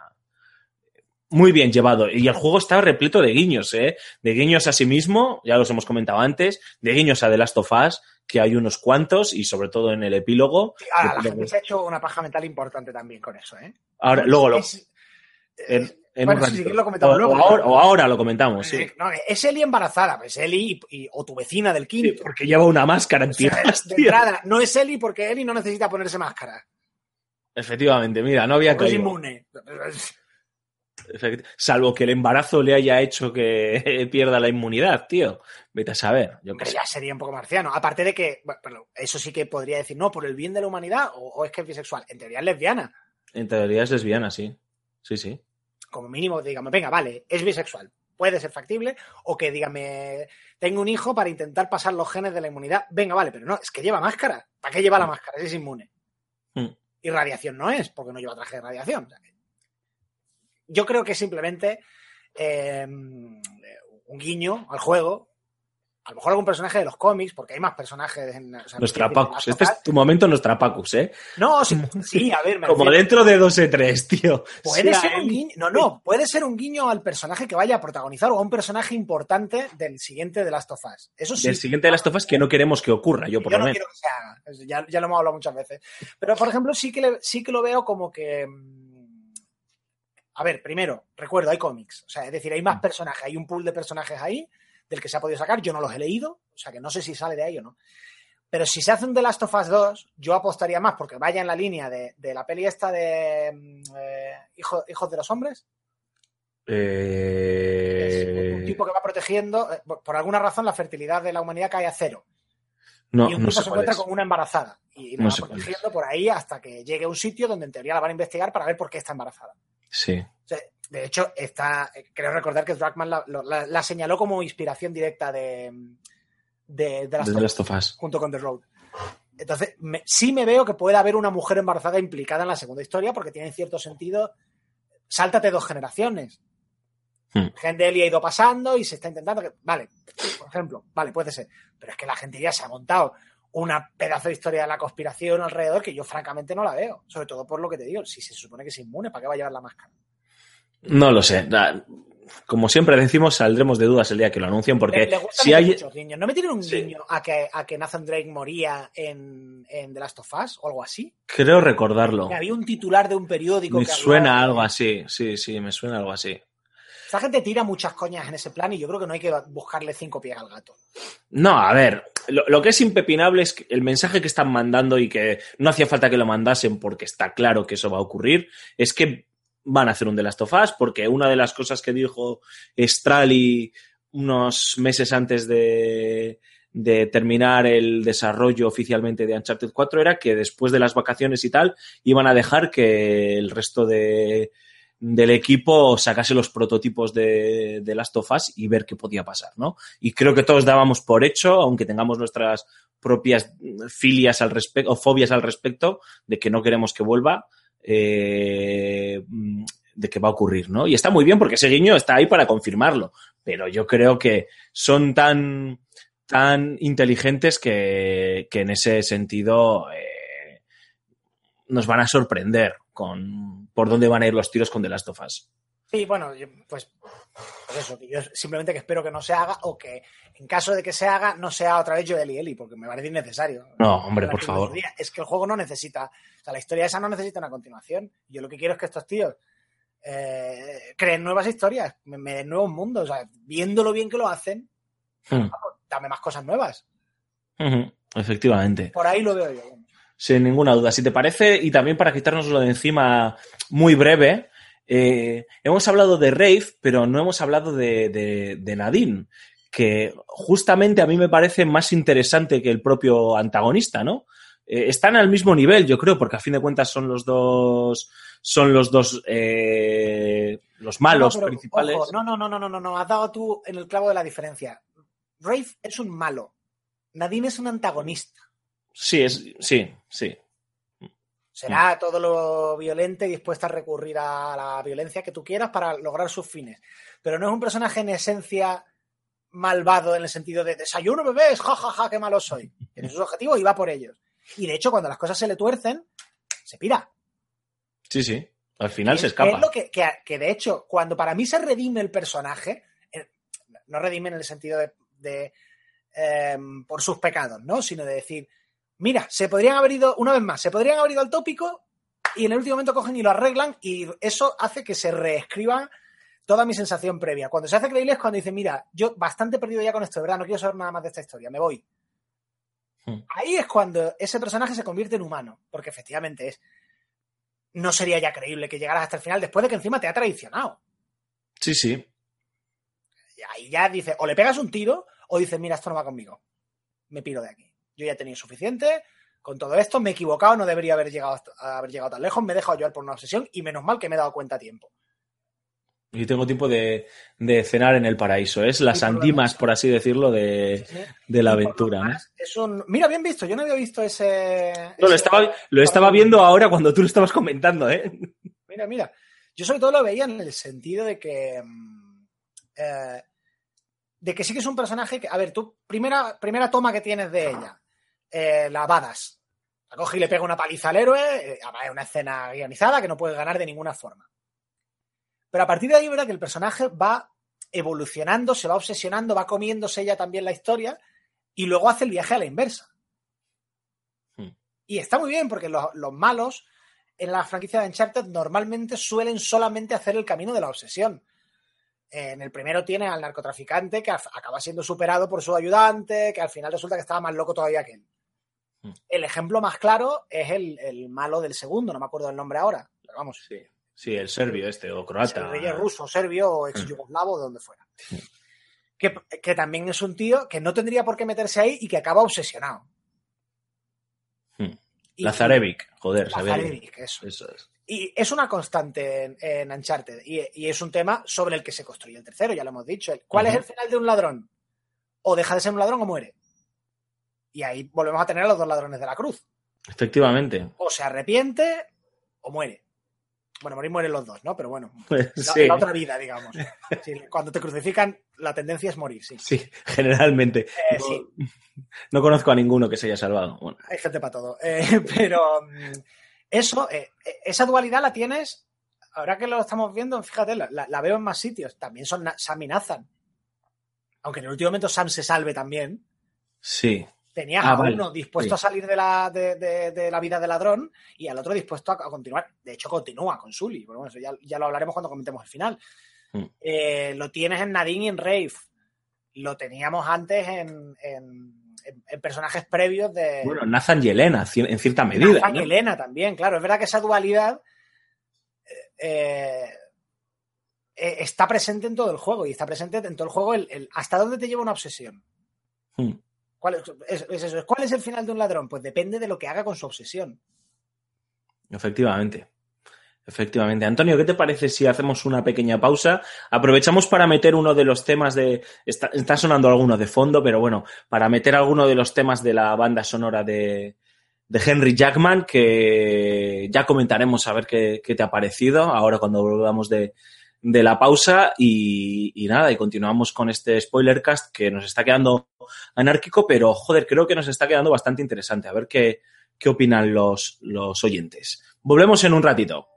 muy bien llevado. Y el juego está repleto de guiños, ¿eh? De guiños a sí mismo, ya los hemos comentado antes, de guiños a The Last of Us, que hay unos cuantos, y sobre todo en el epílogo. Sí, ahora, la gente se ha hecho una paja mental importante también con eso, ¿eh? Ahora, luego lo. Es, lo comentamos o, luego. O ahora, o ahora, lo comentamos, sí. No, es Eli embarazada, pues Eli y, y, o tu vecina del quinto. Sí, porque lleva una máscara en o sea, de entrada, no es Eli porque Eli no necesita ponerse máscara. Efectivamente, mira, no había que. Es inmune. Salvo que el embarazo le haya hecho que pierda la inmunidad, tío. Vete a saber. Yo Pero ya sería un poco marciano. Aparte de que, bueno, eso sí que podría decir, no, por el bien de la humanidad, o, o, es que es bisexual. En teoría es lesbiana. En teoría es lesbiana, sí. Sí, sí. Como mínimo, dígame, venga, vale, es bisexual. Puede ser factible. O que, dígame, tengo un hijo para intentar pasar los genes de la inmunidad. Venga, vale, pero no, es que lleva máscara. ¿Para qué lleva la máscara? Es inmune. Mm. Y radiación no es, porque no lleva traje de radiación. O sea, yo creo que simplemente eh, un guiño al juego. A lo mejor algún personaje de los cómics, porque hay más personajes en. O sea, Nostrapacus. Este es tu momento Nostrapacus, ¿eh? No, sí, sí a ver. Me Como dentro de 2E3, tío. Puede sí, ser un guiño. No, no. Puede ser un guiño al personaje que vaya a protagonizar o a un personaje importante del siguiente de Last of Us. Eso sí. Del siguiente de Last of Us que no queremos que ocurra, yo por yo lo no menos. Quiero que se haga. Ya, ya, lo hemos hablado muchas veces. Pero, por ejemplo, sí que, le, sí que lo veo como que a ver, primero, recuerdo, hay cómics. O sea, es decir, hay más personajes, hay un pool de personajes ahí del que se ha podido sacar. Yo no los he leído, o sea que no sé si sale de ahí o no. Pero si se hace un The Last of Us 2, yo apostaría más porque vaya en la línea de, de la peli esta de mm, eh, Hijo- Hijos de los Hombres. Eh, Es un tipo que va protegiendo, eh, por por alguna razón la fertilidad de la humanidad cae a cero. No, y un no tipo se encuentra es. con una embarazada. Y la No va protegiendo por ahí hasta que llegue a un sitio donde en teoría la van a investigar para ver por qué está embarazada. Sí. De hecho, está, eh, creo recordar que Dragman la, lo- la- la señaló como inspiración directa de, de, de las Last of Us. junto con The Road. Entonces, me- sí me veo que puede haber una mujer embarazada implicada en la segunda historia porque tiene cierto sentido. Sáltate dos generaciones. Hmm. Gente ha ido pasando y se está intentando que. Vale, por ejemplo, vale, puede ser. Pero es que la gente ya se ha montado una pedazo de historia de la conspiración alrededor que yo francamente no la veo. Sobre todo por lo que te digo. Si se supone que es inmune, ¿para qué va a llevar la máscara? No lo sé. Como siempre decimos, saldremos de dudas el día que lo anuncien, porque Le- le gustan si hay. ¿No me tienen un Sí. guiño a que, a que Nathan Drake moría en, en The Last of Us o algo así? Creo recordarlo. Que había un titular de un periódico Me que suena hablaba algo así. Sí, sí, me suena algo así. Esta gente tira muchas coñas en ese plan y yo creo que no hay que buscarle cinco pies al gato. No, a ver, lo, lo que es impepinable es que el mensaje que están mandando y que no hacía falta que lo mandasen porque está claro que eso va a ocurrir, es que van a hacer un The Last of porque una de las cosas que dijo Strali unos meses antes de, terminar el desarrollo oficialmente de Uncharted 4 era que después de las vacaciones y tal iban a dejar que el resto de, del equipo sacase los prototipos de, de Last y ver qué podía pasar, ¿no? Y creo que todos dábamos por hecho, aunque tengamos nuestras propias filias al respecto o fobias al respecto, de que no queremos que vuelva, eh, de que va a ocurrir, ¿no? Y está muy bien porque ese guiño está ahí para confirmarlo, pero yo creo que son tan, tan inteligentes que, que en ese sentido eh, nos van a sorprender con por dónde van a ir los tiros con The Last of Us. Sí, bueno, pues, pues eso, que yo simplemente que espero que no se haga o que en caso de que se haga no sea otra vez Joel y Eli, porque me parece innecesario. No, hombre, por favor. Es que el juego no necesita, o sea, la historia esa no necesita una continuación. Yo lo que quiero es que estos tíos eh, creen nuevas historias, me, me den nuevos mundos, o sea, viendo lo bien que lo hacen, Hmm. dame más cosas nuevas. Efectivamente. Por ahí lo veo yo. Sin ninguna duda. Si te parece, y también para quitárnoslo de encima muy breve, eh, hemos hablado de Rave, pero no hemos hablado de, de, de Nadine, que justamente a mí me parece más interesante que el propio antagonista, ¿no? Eh, están al mismo nivel, yo creo, porque a fin de cuentas son los dos, son los dos, eh, los malos No, pero, principales. ojo, no, no, no, no, no, no, no, has dado tú en el clavo de la diferencia. Rafe es un malo. Nadine es un antagonista. Sí, es, sí, sí. Será Mm. todo lo violente y dispuesta a recurrir a la violencia que tú quieras para lograr sus fines. Pero no es un personaje en esencia malvado en el sentido de desayuno bebés, jajaja, ja, ja, qué malo soy. Tiene sus objetivos y va por ellos. Y de hecho, cuando las cosas se le tuercen, se pira. Sí, sí. Al final se Es- escapa. Es lo que, que, que, de hecho, cuando para mí se redime el personaje, eh, no redime en el sentido de, de, eh, por sus pecados, ¿no? Sino de decir, mira, se podrían haber ido, una vez más, se podrían haber ido al tópico y en el último momento cogen y lo arreglan y eso hace que se reescriba toda mi sensación previa. Cuando se hace creíble es cuando dice, mira, yo bastante perdido ya con esto, de verdad, no quiero saber nada más de esta historia, me voy. Hmm. Ahí es cuando ese personaje se convierte en humano, porque efectivamente es. No sería ya creíble que llegaras hasta el final después de que encima te ha traicionado. Sí, sí. Ahí ya dices, o le pegas un tiro, o dices, mira, esto no va conmigo. Me piro de aquí. Yo ya he tenido suficiente. Con todo esto me he equivocado, no debería haber llegado, hasta- haber llegado tan lejos, me he dejado llevar por una obsesión y menos mal que me he dado cuenta a tiempo. Y tengo tiempo de, de cenar en el paraíso. Es las Y por así decirlo, de, de la aventura. ¿no? demás, es un... Mira, bien visto, yo no había visto ese... No, lo estaba, lo estaba viendo ahora cuando tú lo estabas comentando, ¿eh? Mira, mira. Yo sobre todo lo veía en el sentido de que. mm, eh, de que sí que es un personaje que. A ver, tú, primera, primera toma que tienes de ella. Eh, la Badas. La coge y le pega una paliza al héroe. eh, es una escena guionizada que no puede ganar de ninguna forma. Pero a partir de ahí, verdad que el personaje va evolucionando, se va obsesionando, va comiéndose ella también la historia y luego hace el viaje a la inversa. Hmm. Y está muy bien porque los, los malos en la franquicia de Uncharted normalmente suelen solamente hacer el camino de la obsesión. En el primero tiene al narcotraficante que acaba siendo superado por su ayudante, que al final resulta que estaba más loco todavía que él. Hmm. El ejemplo más claro es el, malo del segundo, no me acuerdo el nombre ahora. vamos. Sí, sí el serbio este, o croata. El rey ruso, serbio, o ex yugoslavo, de donde fuera. Que, que, también es un tío que no tendría por qué meterse ahí y que acaba obsesionado. Lazarevic, joder, Lazarevic, eso. eso es. Y es una constante en, Uncharted y, es un tema sobre el que se construye el tercero, ya lo hemos dicho. ¿Cuál es el final de un ladrón? O deja de ser un ladrón o muere. Y ahí volvemos a tener a los dos ladrones de la cruz. Efectivamente. O se arrepiente o muere. Bueno, morir mueren los dos, ¿no? Pero bueno, pues la, otra vida, digamos. cuando te crucifican, la tendencia es morir, sí. Sí, generalmente. Eh, no, sí. no, conozco a ninguno que se haya salvado. Hay gente para todo. Eh, pero mm, eso, eh, esa dualidad la tienes, ahora que lo estamos viendo, fíjate, la, veo en más sitios. También son Sam y Nathan. Aunque en el último momento Sam se salve también. Sí. Tenías ah, a uno dispuesto a salir de la, de, la vida de ladrón y al otro dispuesto a, continuar. De hecho, continúa con Sully. Bueno, eso ya, lo hablaremos cuando comentemos el final. Mm. Eh, lo tienes en Nadine y en Rafe. Lo teníamos antes en, personajes previos de. Bueno, Nathan y Elena, en cierta medida. Nathan y Elena también, claro. Es verdad que esa dualidad eh, eh, está presente en todo el juego y está presente en todo el juego el, hasta dónde te lleva una obsesión. Mm. ¿Cuál es, el final de un ladrón? Pues depende de lo que haga con su obsesión. Efectivamente. Efectivamente. Antonio, ¿qué te parece si hacemos una pequeña pausa? Aprovechamos para meter uno de los temas de. Está, sonando alguno de fondo, pero bueno, para meter alguno de los temas de la banda sonora de, de Henry Jackman, que ya comentaremos a ver qué, qué te ha parecido ahora cuando volvamos de, de la pausa y, nada, y continuamos con este spoiler cast que nos está quedando anárquico, pero joder, creo que nos está quedando bastante interesante. A ver qué, qué opinan los, los oyentes. Volvemos en un ratito.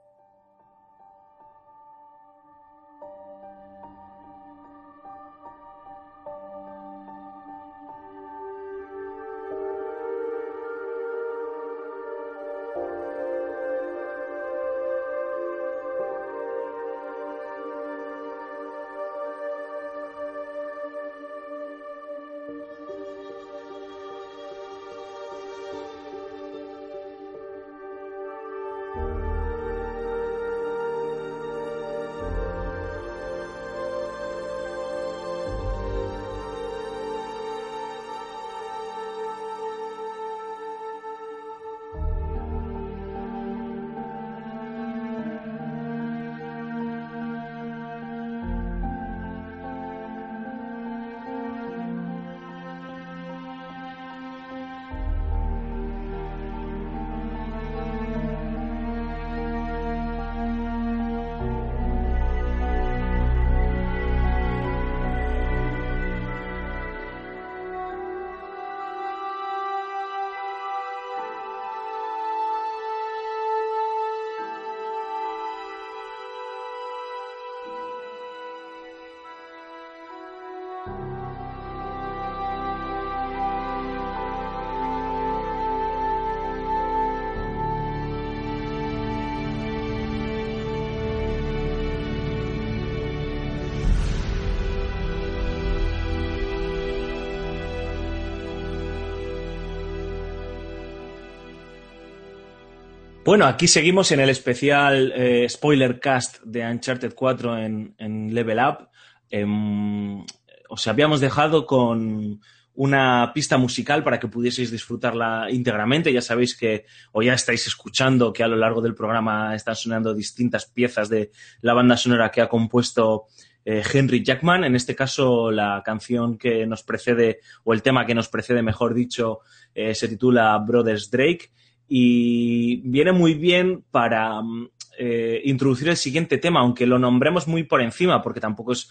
Bueno, aquí seguimos en el especial eh, spoiler cast de Uncharted 4 en, Level Up. Em, os habíamos dejado con una pista musical para que pudieseis disfrutarla íntegramente. Ya sabéis que, o ya estáis escuchando que a lo largo del programa están sonando distintas piezas de la banda sonora que ha compuesto eh, Henry Jackman. En este caso, la canción que nos precede, o el tema que nos precede, mejor dicho, eh, se titula Brothers Drake y viene muy bien para mm, eh, introducir el siguiente tema, aunque lo nombremos muy por encima, porque tampoco es,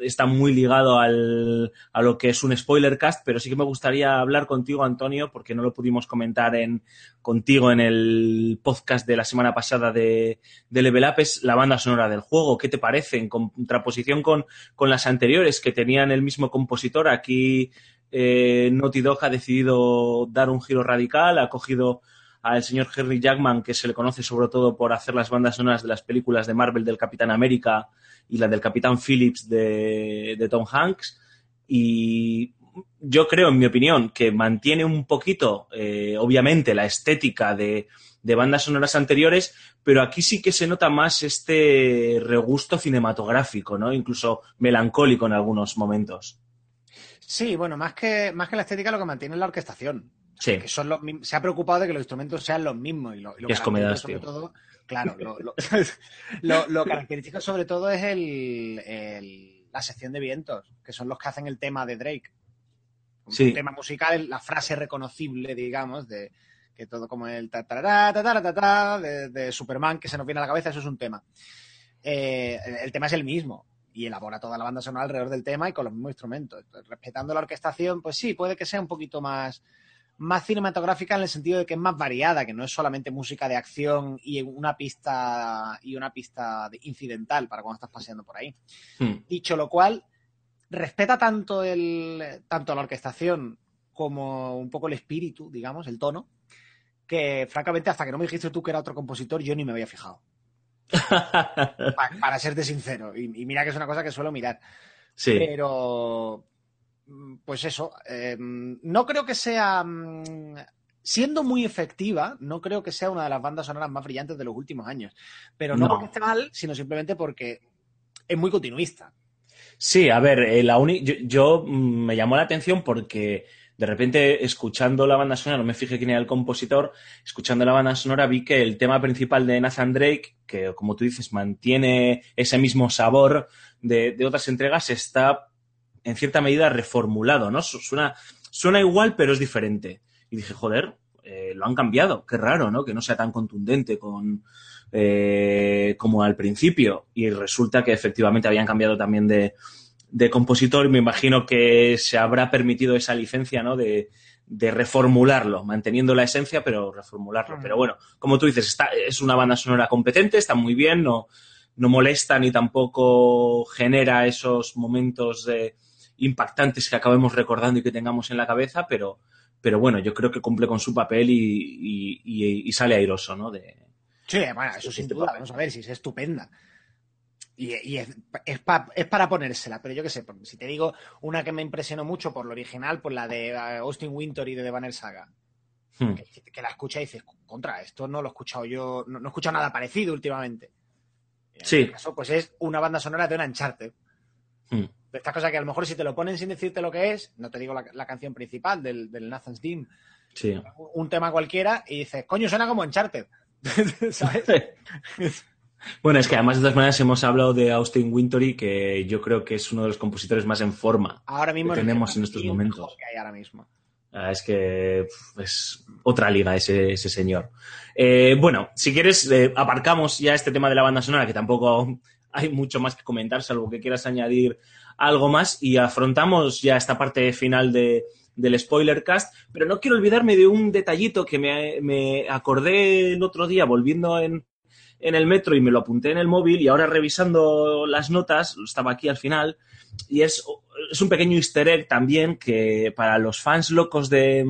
está muy ligado al, a lo que es un spoiler cast, pero sí que me gustaría hablar contigo, Antonio, porque no lo pudimos comentar en, contigo en el podcast de la semana pasada de, de Level Up, es la banda sonora del juego. ¿Qué te parece? En contraposición con, con las anteriores que tenían el mismo compositor, aquí eh, Naughty Dog ha decidido dar un giro radical, ha cogido al señor Henry Jackman, que se le conoce sobre todo por hacer las bandas sonoras de las películas de Marvel del Capitán América y la del Capitán Phillips de, Tom Hanks. Y yo creo, en mi opinión, que mantiene un poquito, eh, obviamente, la estética de, de bandas sonoras anteriores, pero aquí sí que se nota más este regusto cinematográfico, ¿no? Incluso melancólico en algunos momentos. Sí, bueno, más que, más que la estética lo que mantiene es la orquestación. Sí. Que son los, se ha preocupado de que los instrumentos sean los mismos. Y lo, y lo es sobre tío. todo, claro, lo, lo- característico sobre todo es el, el- la sección de vientos, que son los que hacen el tema de Drake. Un Sí. tema musical, la frase reconocible, digamos, de que todo como el de, de Superman que se nos viene a la cabeza, eso es un tema. Eh, el, tema es el mismo y elabora toda la banda sonora alrededor del tema y con los mismos instrumentos. Respetando la orquestación, pues sí, puede que sea un poquito más, más cinematográfica en el sentido de que es más variada, que no es solamente música de acción y una pista y una pista de- incidental para cuando estás paseando por ahí. Hmm. Dicho lo cual, respeta tanto el tanto la orquestación como un poco el espíritu, digamos, el tono, que francamente hasta que no me dijiste tú que era otro compositor, yo ni me había fijado. Pa- para serte sincero. Y, y mira que es una cosa que suelo mirar. sí. Pero, pues eso, eh, no creo que sea, mm, siendo muy efectiva, no creo que sea una de las bandas sonoras más brillantes de los últimos años. Pero no, No. porque esté mal, sino simplemente porque es muy continuista. Sí, a ver, eh, la uni- yo, yo, mm, me llamó la atención porque de repente escuchando la banda sonora, no me fijé quién era el compositor, escuchando la banda sonora vi que el tema principal de Nathan Drake, que como tú dices mantiene ese mismo sabor de, de otras entregas, está en cierta medida reformulado, ¿no? Su- Suena, suena igual pero es diferente. Y dije, joder, eh, lo han cambiado, qué raro, ¿no? Que no sea tan contundente con, eh, como al principio. Y resulta que efectivamente habían cambiado también de, de compositor y me imagino que se habrá permitido esa licencia, ¿no? De, de reformularlo, manteniendo la esencia, pero reformularlo. Pero bueno, como tú dices, está, es una banda sonora competente, está muy bien, no, no molesta ni tampoco genera esos momentos de- impactantes que acabemos recordando y que tengamos en la cabeza, pero, pero bueno, yo creo que cumple con su papel y, y- y- y sale airoso, ¿no? De, Sí, bueno, eso sin Este duda, papel. vamos a ver, si es estupenda. Y, es, es, pa- es para ponérsela, pero yo qué sé, por- si te digo una que me impresionó mucho por lo original, pues la de eh, Austin Winter y de The Banner Saga. hmm, que, que la escucha y dices, contra, esto no lo he escuchado yo, no, no he escuchado nada parecido últimamente. En Sí. este caso, pues es una banda sonora de un Uncharted. hmm. De estas cosas que a lo mejor si te lo ponen sin decirte lo que es, no te digo la, la canción principal del, del Nathan's Team, Sí. un, un tema cualquiera y dices, coño, suena como Uncharted. ¿Sabes? Bueno, es que además de todas maneras hemos hablado de Austin Wintory, que yo creo que es uno de los compositores más en forma. Ahora mismo Que tenemos en estos momentos. mejor que hay ahora mismo. Ah, Es que es otra liga ese, ese señor. Eh, bueno, si quieres, eh, aparcamos ya este tema de la banda sonora, que tampoco hay mucho más que comentar, salvo que quieras añadir algo más, y afrontamos ya esta parte final de, del spoiler cast. Pero no quiero olvidarme de un detallito que me, me acordé el otro día volviendo en, en el metro y me lo apunté en el móvil y ahora revisando las notas, estaba aquí al final, y es, es un pequeño easter egg también que para los fans locos de,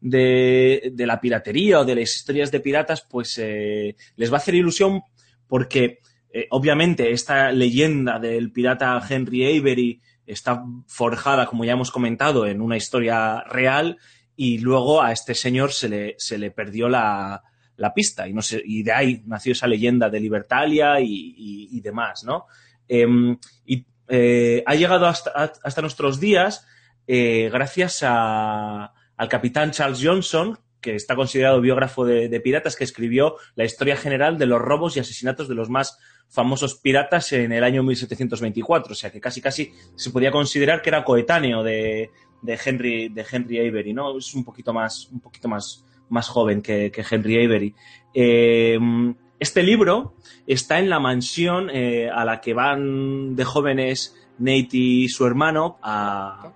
de, de la piratería o de las historias de piratas, pues eh, les va a hacer ilusión porque eh, obviamente esta leyenda del pirata Henry Avery está forjada, como ya hemos comentado, en una historia real y luego a este señor se le, se le perdió la, la pista y, no sé, y de ahí nació esa leyenda de Libertalia y, y- demás, ¿no? Em, y eh, ha llegado hasta, hasta nuestros días eh, gracias al capitán Charles Johnson, que está considerado biógrafo de, piratas, que escribió la historia general de los robos y asesinatos de los más famosos piratas en el año 1724. O sea que casi casi se podía considerar que era coetáneo de, Henry, de Henry Avery, ¿no? Es un poquito más, un poquito más, más joven que, Henry Avery. Eh, este libro está en la mansión eh, a la que van de jóvenes Nate y su hermano a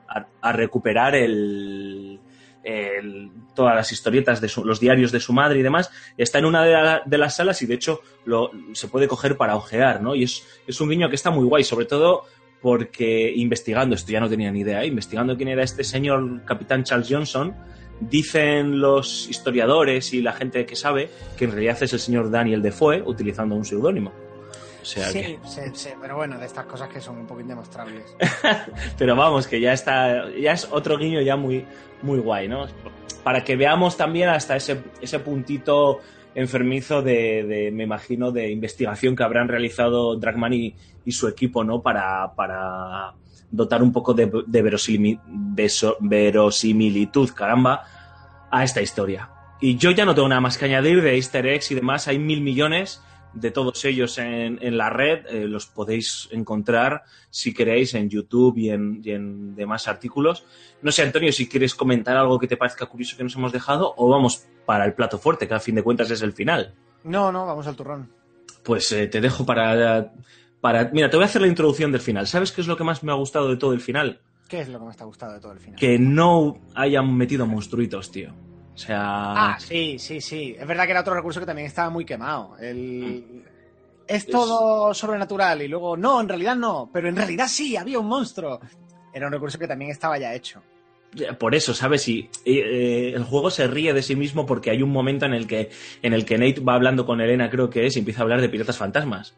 recuperar el, el- todas las historietas de su- los diarios de su madre y demás. Está en una de, la- de las salas y de hecho lo, se puede coger para ojear, ¿no? Y es, es un guiño que está muy guay, sobre todo porque investigando, esto ya no tenía ni idea, ¿eh? investigando quién era este señor capitán Charles Johnson, dicen los historiadores y la gente que sabe que en realidad es el señor Daniel Defoe utilizando un seudónimo. O sea sí, que... sí, sí, pero bueno, de estas cosas que son un poco indemostrables. pero vamos, que ya está, ya es otro guiño ya muy, muy guay, ¿no? Para que veamos también hasta ese, ese puntito enfermizo de, de, me imagino, de investigación que habrán realizado Dragman y, y su equipo, ¿no? Para, para dotar un poco de, de verosimil, verosimilitud, caramba, a esta historia. Y yo ya no tengo nada más que añadir de easter eggs y demás. Hay mil millones de todos ellos en, en la red. Eh, los podéis encontrar si queréis en YouTube y en, y en, demás artículos. No sé, Antonio, si quieres comentar algo que te parezca curioso que nos hemos dejado o vamos para el plato fuerte, que a fin de cuentas es el final. No, no, vamos al turrón. Pues eh, te dejo para, para... Mira, te voy a hacer la introducción del final. ¿Sabes qué es lo que más me ha gustado de todo el final? ¿Qué es lo que más te ha gustado de todo el final? Que no hayan metido monstruitos, tío. O sea. Ah, sí, sí, sí. Es verdad que era otro recurso que también estaba muy quemado. El... Es todo es... sobrenatural y luego, no, en realidad no, pero en realidad sí, había un monstruo. Era un recurso que también estaba ya hecho. Por eso, ¿sabes? Y eh, el juego se ríe de sí mismo porque hay un momento en el que en el que Nate va hablando con Elena, creo que es, y empieza a hablar de piratas fantasmas.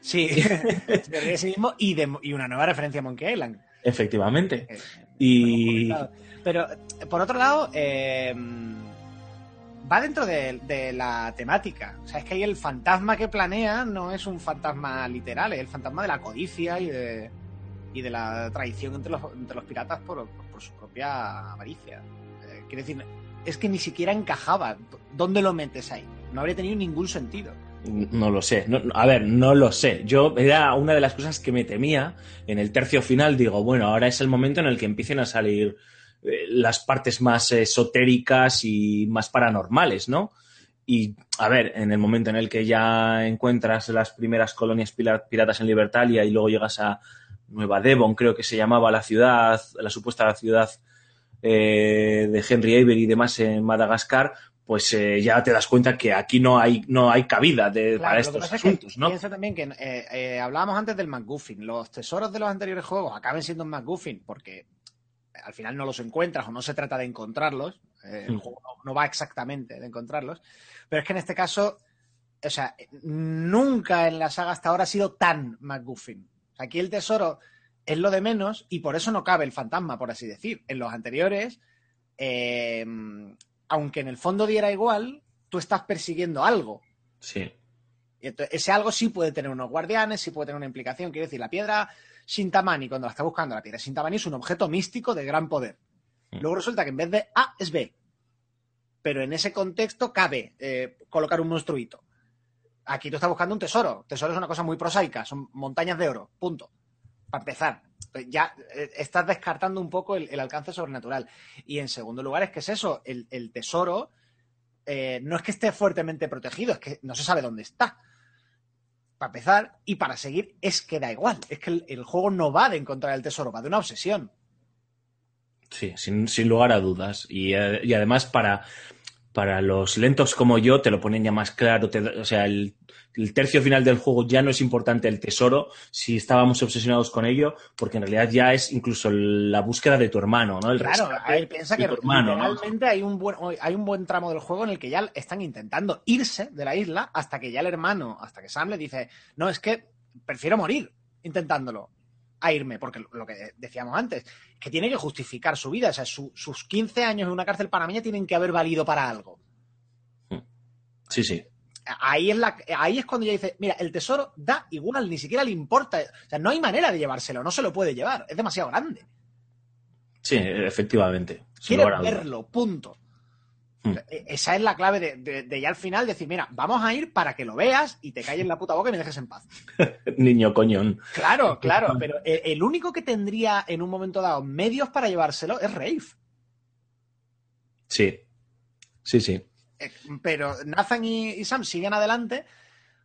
Sí, se ríe de sí mismo y, de, y una nueva referencia a Monkey Island. Efectivamente. Eh, y. Pero, por otro lado, eh, va dentro de, la temática. O sea, es que ahí el fantasma que planea no es un fantasma literal, es el fantasma de la codicia y de, y de la traición entre los, entre los piratas por, por, su propia avaricia. Eh, quiere decir, es que ni siquiera encajaba. ¿Dónde lo metes ahí? No habría tenido ningún sentido. No lo sé. A ver, no lo sé. Yo era una de las cosas que me temía en el tercio final. Digo, bueno, ahora es el momento en el que empiecen a salir eh, las partes más esotéricas y más paranormales, ¿no? Y, a ver, en el momento en el que ya encuentras las primeras colonias piratas en Libertalia y luego llegas a Nueva Devon, creo que se llamaba la ciudad, la supuesta ciudad eh, de Henry Avery y demás en Madagascar, pues eh, ya te das cuenta que aquí no hay, no hay cabida de, claro, para estos asuntos, es que ¿no? Piensa también que eh, eh, hablábamos antes del McGuffin. Los tesoros de los anteriores juegos acaben siendo un McGuffin porque al final no los encuentras o no se trata de encontrarlos. Eh, el juego no, no va exactamente de encontrarlos. Pero es que en este caso, o sea, nunca en la saga hasta ahora ha sido tan. O sea, aquí el tesoro es lo de menos y por eso no cabe el fantasma, por así decir. En los anteriores, eh, aunque en el fondo diera igual, tú estás persiguiendo algo. Sí. Y entonces, ese algo sí puede tener unos guardianes, sí puede tener una implicación. Quiero decir, la piedra Shintamani, cuando la está buscando, la piedra Shintamani es un objeto místico de gran poder. Mm. Luego resulta que en vez de A es B. Pero en ese contexto cabe eh, colocar un monstruito. Aquí tú estás buscando un tesoro. Tesoro es una cosa muy prosaica, son montañas de oro, punto. Para empezar, ya eh, estás descartando un poco el, el, alcance sobrenatural. Y en segundo lugar, es que es eso, el, el tesoro eh, no es que esté fuertemente protegido, es que no se sabe dónde está. Para empezar, y para seguir, es que da igual. Es que el, juego no va de encontrar el tesoro, va de una obsesión. Sí, sin, lugar a dudas. Y, eh, y, además para, para los lentos como yo te lo ponen ya más claro. Te, o sea, el, el, tercio final del juego ya no es importante el tesoro, si estábamos obsesionados con ello, porque en realidad ya es incluso la búsqueda de tu hermano, ¿no? El claro, a ver, piensa que realmente ¿no? hay, un buen, hay un buen tramo del juego en el que ya están intentando irse de la isla hasta que ya el hermano, hasta que Sam le dice, no, es que prefiero morir intentándolo a irme, porque lo que decíamos antes, que tiene que justificar su vida, o sea, su, sus 15 años en una cárcel panameña tienen que haber valido para algo. Sí, sí. Ahí es, la, ahí es cuando ya dice, mira, el tesoro da igual, ni siquiera le importa, o sea, no hay manera de llevárselo, no se lo puede llevar, es demasiado grande. Sí, efectivamente. Quiere verlo, punto. Hmm. Esa es la clave de, de, de, ya al final decir, mira, vamos a ir para que lo veas y te calles la puta boca y me dejes en paz. Niño coñón. Claro, claro, pero el, el, único que tendría en un momento dado medios para llevárselo es Rafe. Sí, sí, sí. Eh, pero Nathan y, y, Sam siguen adelante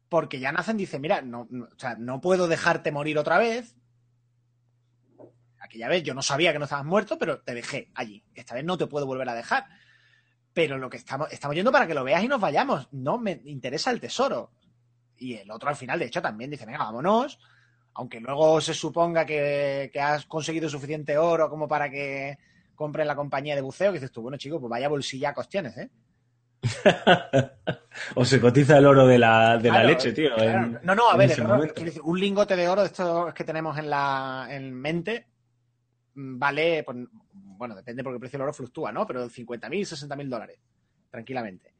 porque ya Nathan dice, mira, no, no, o sea, no puedo dejarte morir otra vez. Aquella vez yo no sabía que no estabas muerto, pero te dejé allí. Esta vez no te puedo volver a dejar pero lo que estamos, estamos yendo para que lo veas y nos vayamos. No me interesa el tesoro. Y el otro al final, de hecho, también dice, venga, vámonos. Aunque luego se suponga que, que has conseguido suficiente oro como para que compren la compañía de buceo, que dices tú, bueno, chicos, pues vaya bolsillacos tienes, ¿eh? o se cotiza el oro de la, de la leche, tío. no, no, a ver, un lingote de oro de estos que tenemos en, la, en mente mm, vale, pues, bueno, depende porque el precio del oro fluctúa, ¿no? Pero 50.000, 60.000 dólares, tranquilamente.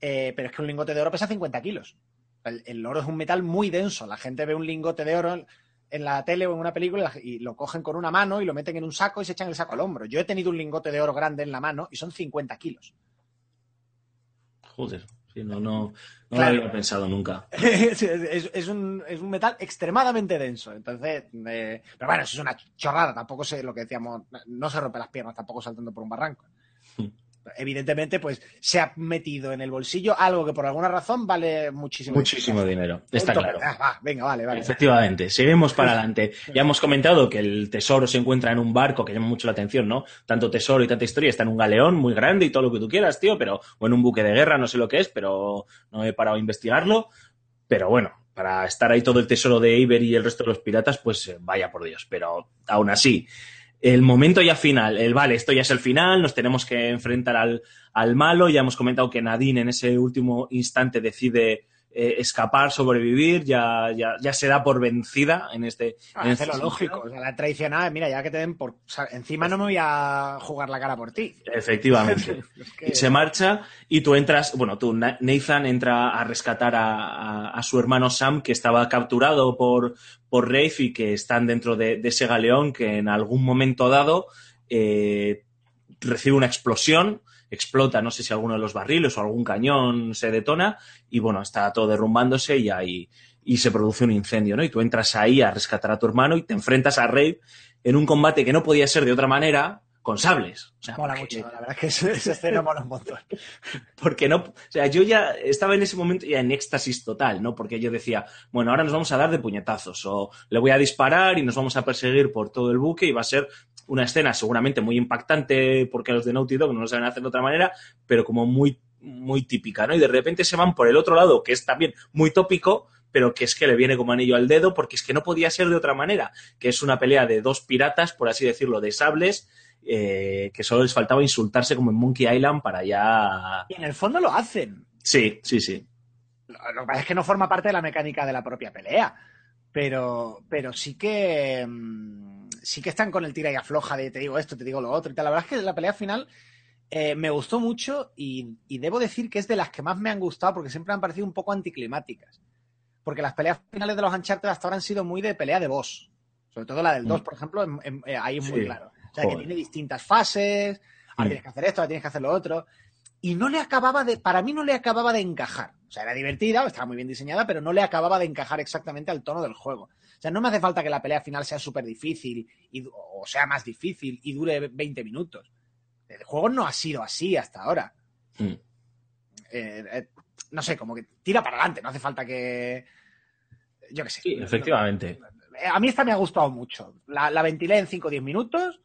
Eh, pero es que un lingote de oro pesa 50 kilos. El, oro es un metal muy denso. La gente ve un lingote de oro en la tele o en una película y lo cogen con una mano y lo meten en un saco y se echan el saco al hombro. Yo he tenido un lingote de oro grande en la mano y son 50 kilos. Joder, no, no, lo había pensado nunca. es, un, metal extremadamente denso. Entonces, eh, pero bueno, eso es una chorrada. Tampoco sé lo que decíamos, no se rompe las piernas tampoco saltando por un barranco. Evidentemente, pues se ha metido en el bolsillo algo que por alguna razón vale muchísimo Muchísimo dinero, está claro. Ah, venga, vale, vale. Efectivamente, seguimos para adelante. Ya hemos comentado que el tesoro se encuentra en un barco que llama mucho la atención, ¿no? Tanto tesoro y tanta historia, está en un galeón muy grande y todo lo que tú quieras, tío, pero, o en un buque de guerra, no sé lo que es, pero no he parado a investigarlo. Pero bueno, para estar ahí todo el tesoro de Iber y el resto de los piratas, pues eh, vaya por Dios. Pero aún así, el momento ya final, el vale, esto ya es el final, nos tenemos que enfrentar al, al malo, ya hemos comentado que Nadine en ese último instante decide eh, escapar, sobrevivir, ya, ya, ya se da por vencida en este. Ah, este lo lógico, o sea, la tradicional, mira, ya que te den por. encima no me voy a jugar la cara por ti. Efectivamente. Y se marcha y tú entras, bueno, tú, Nathan entra a rescatar a, a, su hermano Sam, que estaba capturado por, por Rafe y que están dentro de, de ese galeón que en algún momento dado eh, recibe una explosión explota, no sé si alguno de los barriles o algún cañón se detona y bueno, está todo derrumbándose y ahí y se produce un incendio, ¿no? Y tú entras ahí a rescatar a tu hermano y te enfrentas a Rey en un combate que no podía ser de otra manera con sables. O sea, mola mucho, la verdad es que esa escena mola un montón. Porque no, o sea, yo ya estaba en ese momento ya en éxtasis total, ¿no? Porque yo decía, bueno, ahora nos vamos a dar de puñetazos o le voy a disparar y nos vamos a perseguir por todo el buque y va a ser una escena seguramente muy impactante porque los de Naughty Dog no lo saben hacer de otra manera, pero como muy, muy típica, ¿no? Y de repente se van por el otro lado, que es también muy tópico, pero que es que le viene como anillo al dedo, porque es que no podía ser de otra manera, que es una pelea de dos piratas, por así decirlo, de sables, eh, que solo les faltaba insultarse como en Monkey Island para ya... Y en el fondo lo hacen. Sí, sí, sí. Lo, que pasa es que no forma parte de la mecánica de la propia pelea, pero, pero sí que... Mm, sí que están con el tira y afloja de te digo esto, te digo lo otro y tal. La verdad es que la pelea final eh, me gustó mucho y, debo decir que es de las que más me han gustado porque siempre han parecido un poco anticlimáticas. Porque las peleas finales de los Uncharted hasta ahora han sido muy de pelea de boss. Sobre todo la del 2, mm. por ejemplo, eh, ahí es muy claro. O sea, que tiene distintas fases, ahora tienes que hacer esto, ahora tienes que hacer lo otro. Y no le acababa de, para mí no le acababa de encajar. O sea, era divertida, estaba muy bien diseñada, pero no le acababa de encajar exactamente al tono del juego. O sea, no me hace falta que la pelea final sea súper difícil o sea más difícil y dure 20 minutos. El juego no ha sido así hasta ahora. Hmm. Eh, eh, no sé, como que tira para adelante, no hace falta que. Yo qué sé. Sí, efectivamente. A mí esta me ha gustado mucho. La, la ventilé en 5 o 10 minutos.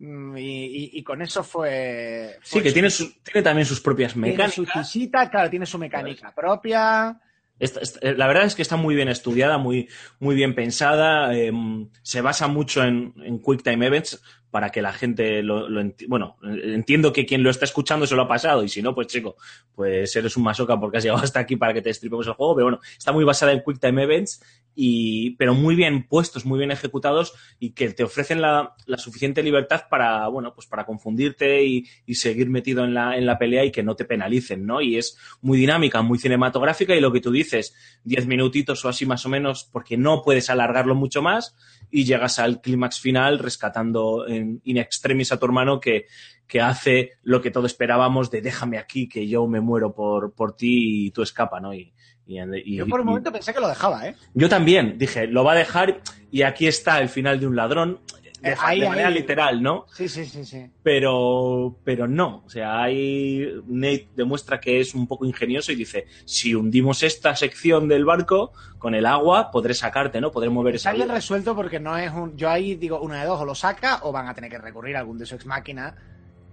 Mm, y, con eso fue. sí, que tiene, tiene también sus propias mecánicas. Tiene su chisita, claro, tiene su mecánica propia. Eh, la verdad es que está muy bien estudiada, muy, muy bien pensada. Em, se basa mucho en, en Quick Time Events para que la gente lo, lo bueno, entiendo que quien lo está escuchando se lo ha pasado y si no, pues chico, pues eres un masoca porque has llegado hasta aquí para que te destripemos el juego, pero bueno, está muy basada en Quick Time Events y, pero muy bien puestos, muy bien ejecutados y que te ofrecen la, la suficiente libertad para, bueno, pues para confundirte y, y, seguir metido en la, en la pelea y que no te penalicen, ¿no? Y es muy dinámica, muy cinematográfica y lo que tú dices, diez minutitos o así más o menos, porque no puedes alargarlo mucho más y llegas al clímax final rescatando en in extremis a tu hermano que, que hace lo que todos esperábamos de déjame aquí que yo me muero por, por ti y tú escapa, ¿no? Y, yo por un momento pensé que lo dejaba, ¿eh? Yo también, dije, lo va a dejar y aquí está el final de un ladrón. De, ahí, de manera literal, ¿no? Sí, sí, sí, sí. Pero, pero no. O sea, ahí Nate demuestra que es un poco ingenioso y dice, si hundimos esta sección del barco con el agua, podré sacarte, ¿no? Podré mover esa Está bien resuelto porque no es un... Yo ahí digo, una de dos, o lo saca o van a tener que recurrir a algún de su ex máquina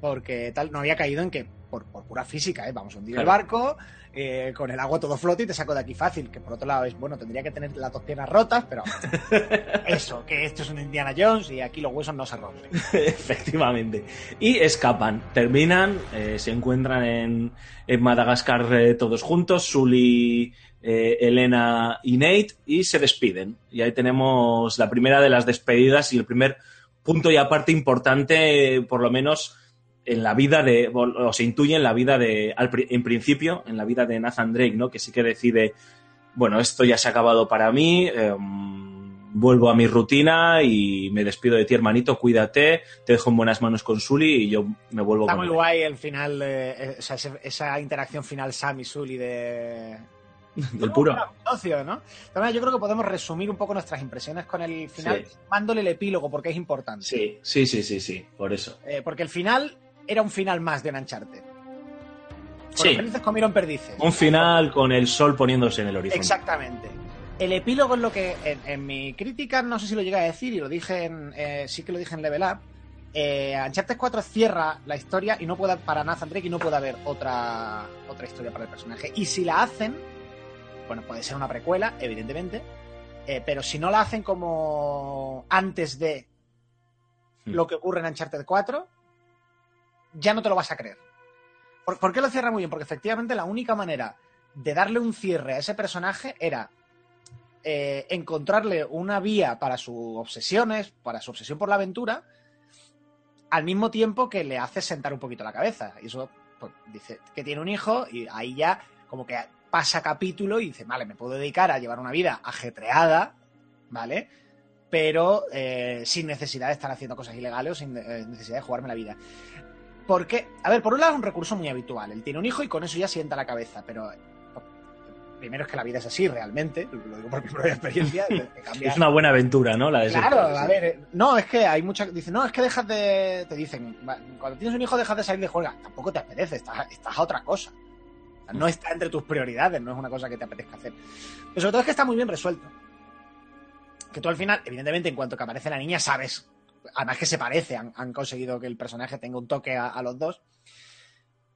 porque tal no había caído en que, por, por pura física, ¿eh? vamos a hundir el barco, eh, con el agua todo flote y te saco de aquí fácil. Que por otro lado es, bueno, tendría que tener las dos piernas rotas, pero eso, que esto es un Indiana Jones y aquí los huesos no se rompen. Efectivamente. Y escapan, terminan, eh, se encuentran en, en Madagascar eh, todos juntos, Sully, Elena y Nate, y se despiden. Y ahí tenemos la primera de las despedidas y el primer punto y aparte importante, por lo menos en la vida de, o se intuye en la vida de, al en principio, en la vida de Nathan Drake, ¿no? Que sí que decide, bueno, esto ya se ha acabado para mí, em, vuelvo a mi rutina y me despido de ti, hermanito, cuídate, te dejo en buenas manos con Sully y yo me vuelvo Está con muy él. guay el final, eh, o sea, ese- esa interacción final Sam y Sully de... Del puro. Socio, ¿no? Yo creo que podemos resumir un poco nuestras impresiones con el final, Sí. mándole el epílogo porque es importante. Sí, sí, sí, sí, sí, por eso. Eh, porque el final era un final más de un Uncharted. Sí. felices comieron perdices. Un final con el sol poniéndose en el horizonte. Exactamente. El epílogo es lo que, en, en mi crítica, no sé si lo llegué a decir y lo dije en, eh, sí que lo dije en Level Up. Eh, Uncharted 4 cierra la historia y no puede para Nathan Drake y no puede haber otra, otra historia para el personaje. Y si la hacen, bueno, puede ser una precuela, evidentemente, eh, pero si no la hacen como antes de Hmm. lo que ocurre en Uncharted 4, ya no te lo vas a creer. ¿Por, qué lo cierra muy bien? Porque efectivamente la única manera de darle un cierre a ese personaje era eh, encontrarle una vía para sus obsesiones, para su obsesión por la aventura, al mismo tiempo que le hace sentar un poquito la cabeza. Y eso pues, dice que tiene un hijo y ahí ya como que pasa capítulo y dice, vale, me puedo dedicar a llevar una vida ajetreada, ¿vale? Pero eh, sin necesidad de estar haciendo cosas ilegales o sin eh, necesidad de jugarme la vida. Porque, a ver, por un lado es un recurso muy habitual. Él tiene un hijo y con eso ya sienta la cabeza, pero primero es que la vida es así realmente, lo digo por mi propia experiencia. Es una buena aventura, ¿no? La de Claro, a sí. ver, eh, no, es que hay mucha. Dicen, no, es que dejas de. Te dicen, cuando tienes un hijo, dejas de salir de juega. Tampoco te apetece, estás, estás a otra cosa. O sea, No está entre tus prioridades, no es una cosa que te apetezca hacer. Pero sobre todo es que está muy bien resuelto. Que tú al final, evidentemente, en cuanto que aparece la niña, sabes. Además que se parece, han, han conseguido que el personaje tenga un toque a, a los dos.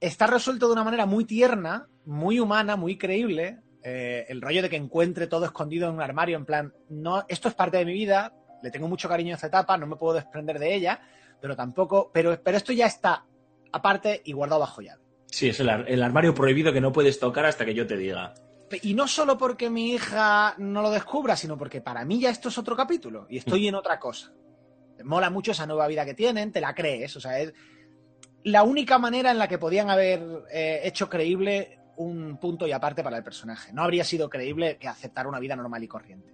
Está resuelto de una manera muy tierna, muy humana, muy creíble. Eh, el rollo de que encuentre todo escondido en un armario, en plan, no, esto es parte de mi vida, le tengo mucho cariño a esta etapa, no me puedo desprender de ella, pero tampoco, pero, pero esto ya está aparte y guardado bajo llave. Sí, es el, el armario prohibido que no puedes tocar hasta que yo te diga. Y no solo porque mi hija no lo descubra, sino porque para mí ya esto es otro capítulo y estoy en otra cosa. Mola mucho esa nueva vida que tienen, te la crees, o sea, es la única manera en la que podían haber eh, hecho creíble un punto y aparte para el personaje. No habría sido creíble que aceptar una vida normal y corriente.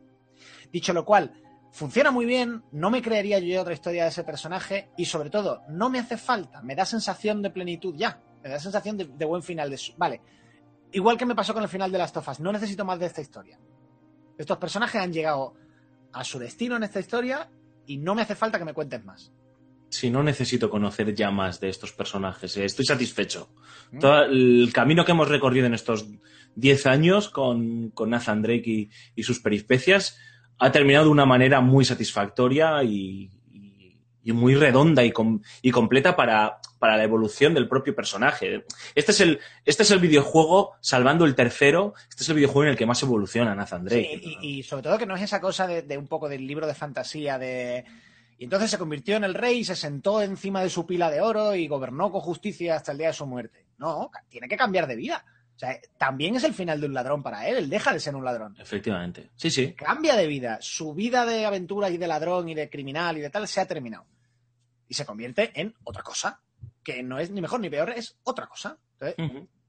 Dicho lo cual, funciona muy bien, no me creería yo otra historia de ese personaje y sobre todo, no me hace falta, me da sensación de plenitud ya, me da sensación de, de buen final. De su- vale, igual que me pasó con el final de las tofas, no necesito más de esta historia. Estos personajes han llegado a su destino en esta historia y no me hace falta que me cuentes más. Si no necesito conocer ya más de estos personajes, eh, estoy satisfecho. Mm. Todo el camino que hemos recorrido en estos 10 años con, con Nathan Drake y, y sus peripecias ha terminado de una manera muy satisfactoria y, y- y muy redonda y, com- y completa para, para la evolución del propio personaje. Este es, el, este es el videojuego, salvando el tercero, este es el videojuego en el que más evoluciona Nathan Drake. Sí, y, y sobre todo que no es esa cosa de, de un poco del libro de fantasía de... Y entonces se convirtió en el rey, se sentó encima de su pila de oro y gobernó con justicia hasta el día de su muerte. No, tiene que cambiar de vida. O sea, también es el final de un ladrón para él, él deja de ser un ladrón. Efectivamente. Sí, sí. Cambia de vida, su vida de aventuras y de ladrón y de criminal y de tal se ha terminado. Y se convierte en otra cosa, que no es ni mejor ni peor, es otra cosa. Entonces,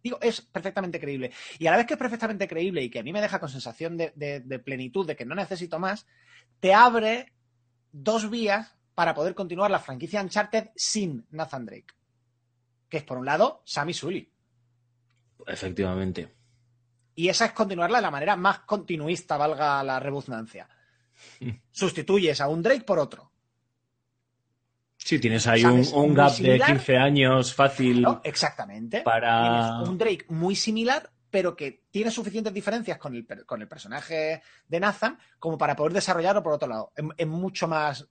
digo, es perfectamente creíble. Y a la vez que es perfectamente creíble y que a mí me deja con sensación de, de- de plenitud, de que no necesito más, te abre dos vías para poder continuar la franquicia Uncharted sin Nathan Drake. Que es, por un lado, Sammy Sully. Efectivamente. Y esa es continuarla de la manera más continuista, valga la redundancia. Sustituyes a un Drake por otro. Sí, tienes ahí un, gap de similar. 15 años fácil. ¿no? Exactamente. Para- Tienes un Drake muy similar, pero que tiene suficientes diferencias con el, con el personaje de Nathan como para poder desarrollarlo por otro lado. Es, es mucho más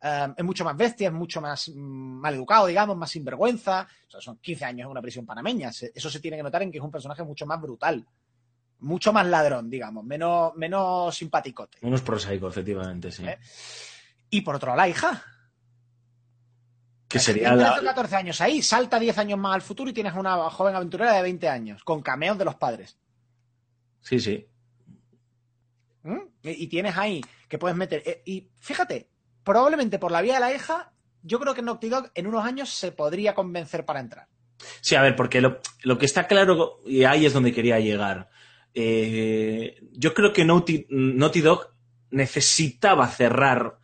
eh, es mucho más bestia, es mucho más mm, mal educado, digamos, más sinvergüenza. O sea, son 15 años en una prisión panameña. Se- eso se tiene que notar en que es un personaje mucho más brutal. Mucho más ladrón, digamos, menos, menos simpaticote. Unos prosaico, efectivamente, sí. ¿Eh? Y por otro lado, la hija. Que sería la, 13 o 14 años ahí, salta 10 años más al futuro y tienes una joven aventurera de 20 años, con cameos de los padres. Sí, sí. ¿Mm? Y, y tienes ahí que puedes meter. eh, y fíjate, probablemente por la vía de la hija, yo creo que Naughty Dog en unos años se podría convencer para entrar. Sí, a ver, porque lo, lo que está claro, y ahí es donde quería llegar, eh, yo creo que Naughty, Naughty Dog necesitaba cerrar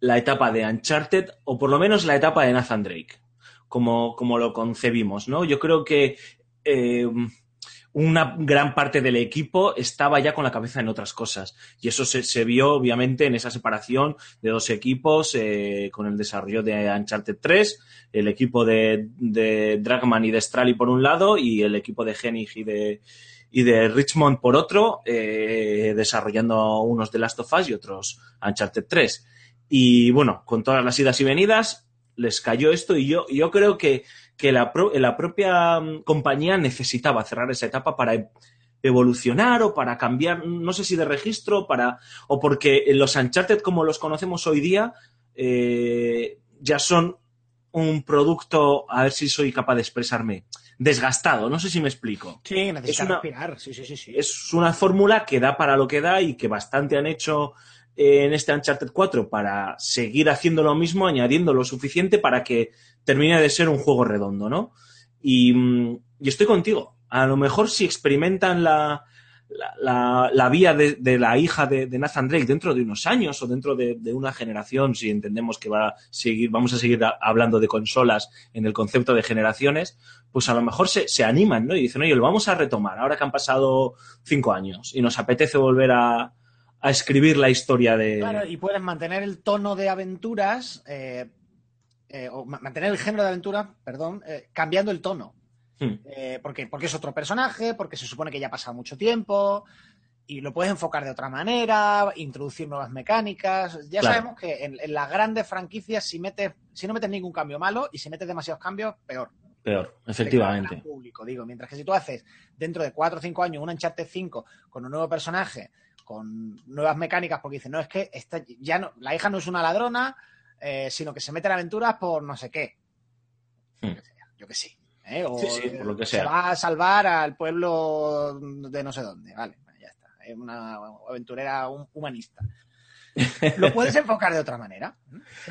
la etapa de Uncharted, o por lo menos la etapa de Nathan Drake, como, como lo concebimos, ¿no? Yo creo que eh, una gran parte del equipo estaba ya con la cabeza en otras cosas. Y eso se, se vio, obviamente, en esa separación de dos equipos eh, con el desarrollo de Uncharted 3, el equipo de, de Dragman y de Strali por un lado y el equipo de Genig y de, y de Richmond por otro, eh, desarrollando unos de Last of Us y otros Uncharted 3. Y bueno, con todas las idas y venidas, les cayó esto y yo, yo creo que, que la, pro- la propia mm, compañía necesitaba cerrar esa etapa para e- evolucionar o para cambiar, no sé si de registro, para, o porque los Uncharted como los conocemos hoy día eh, ya son un producto, a ver si soy capaz de expresarme, desgastado, no sé si me explico. Sí, necesitas Es una- respirar. Sí, sí, sí. sí. Es una fórmula que da para lo que da y que bastante han hecho en este Uncharted 4 para seguir haciendo lo mismo, añadiendo lo suficiente para que termine de ser un juego redondo, ¿no? Y, mm, estoy contigo. A lo mejor si experimentan la, la, vía de, la hija de, de Nathan Drake dentro de unos años o dentro de, una generación, si entendemos que va a seguir, vamos a seguir hablando de consolas en el concepto de generaciones, pues a lo mejor se, se animan, ¿no? Y dicen, oye, lo vamos a retomar ahora que han pasado cinco años y nos apetece volver a, a escribir la historia de... Claro, y puedes mantener el tono de aventuras, eh, eh, o ma- mantener el género de aventuras, perdón, eh, cambiando el tono. Hmm. Eh, porque, porque es otro personaje, porque se supone que ya ha pasado mucho tiempo, y lo puedes enfocar de otra manera, introducir nuevas mecánicas. Ya Claro. sabemos que en, en las grandes franquicias, si metes, si no metes ningún cambio malo, y si metes demasiados cambios, peor. Peor, efectivamente. público, digo. Mientras que si tú haces dentro de 4 o 5 años un Uncharted 5 con un nuevo personaje, con nuevas mecánicas, porque dices, no, es que esta, ya no, la hija no es una ladrona, eh, sino que se mete en aventuras por no sé qué. Hmm. Yo que que sí. ¿eh? O Sí, sí, por lo que se sea. va a salvar al pueblo de no sé dónde. Vale, ya está. Es una aventurera hum- humanista. Lo puedes enfocar de otra manera.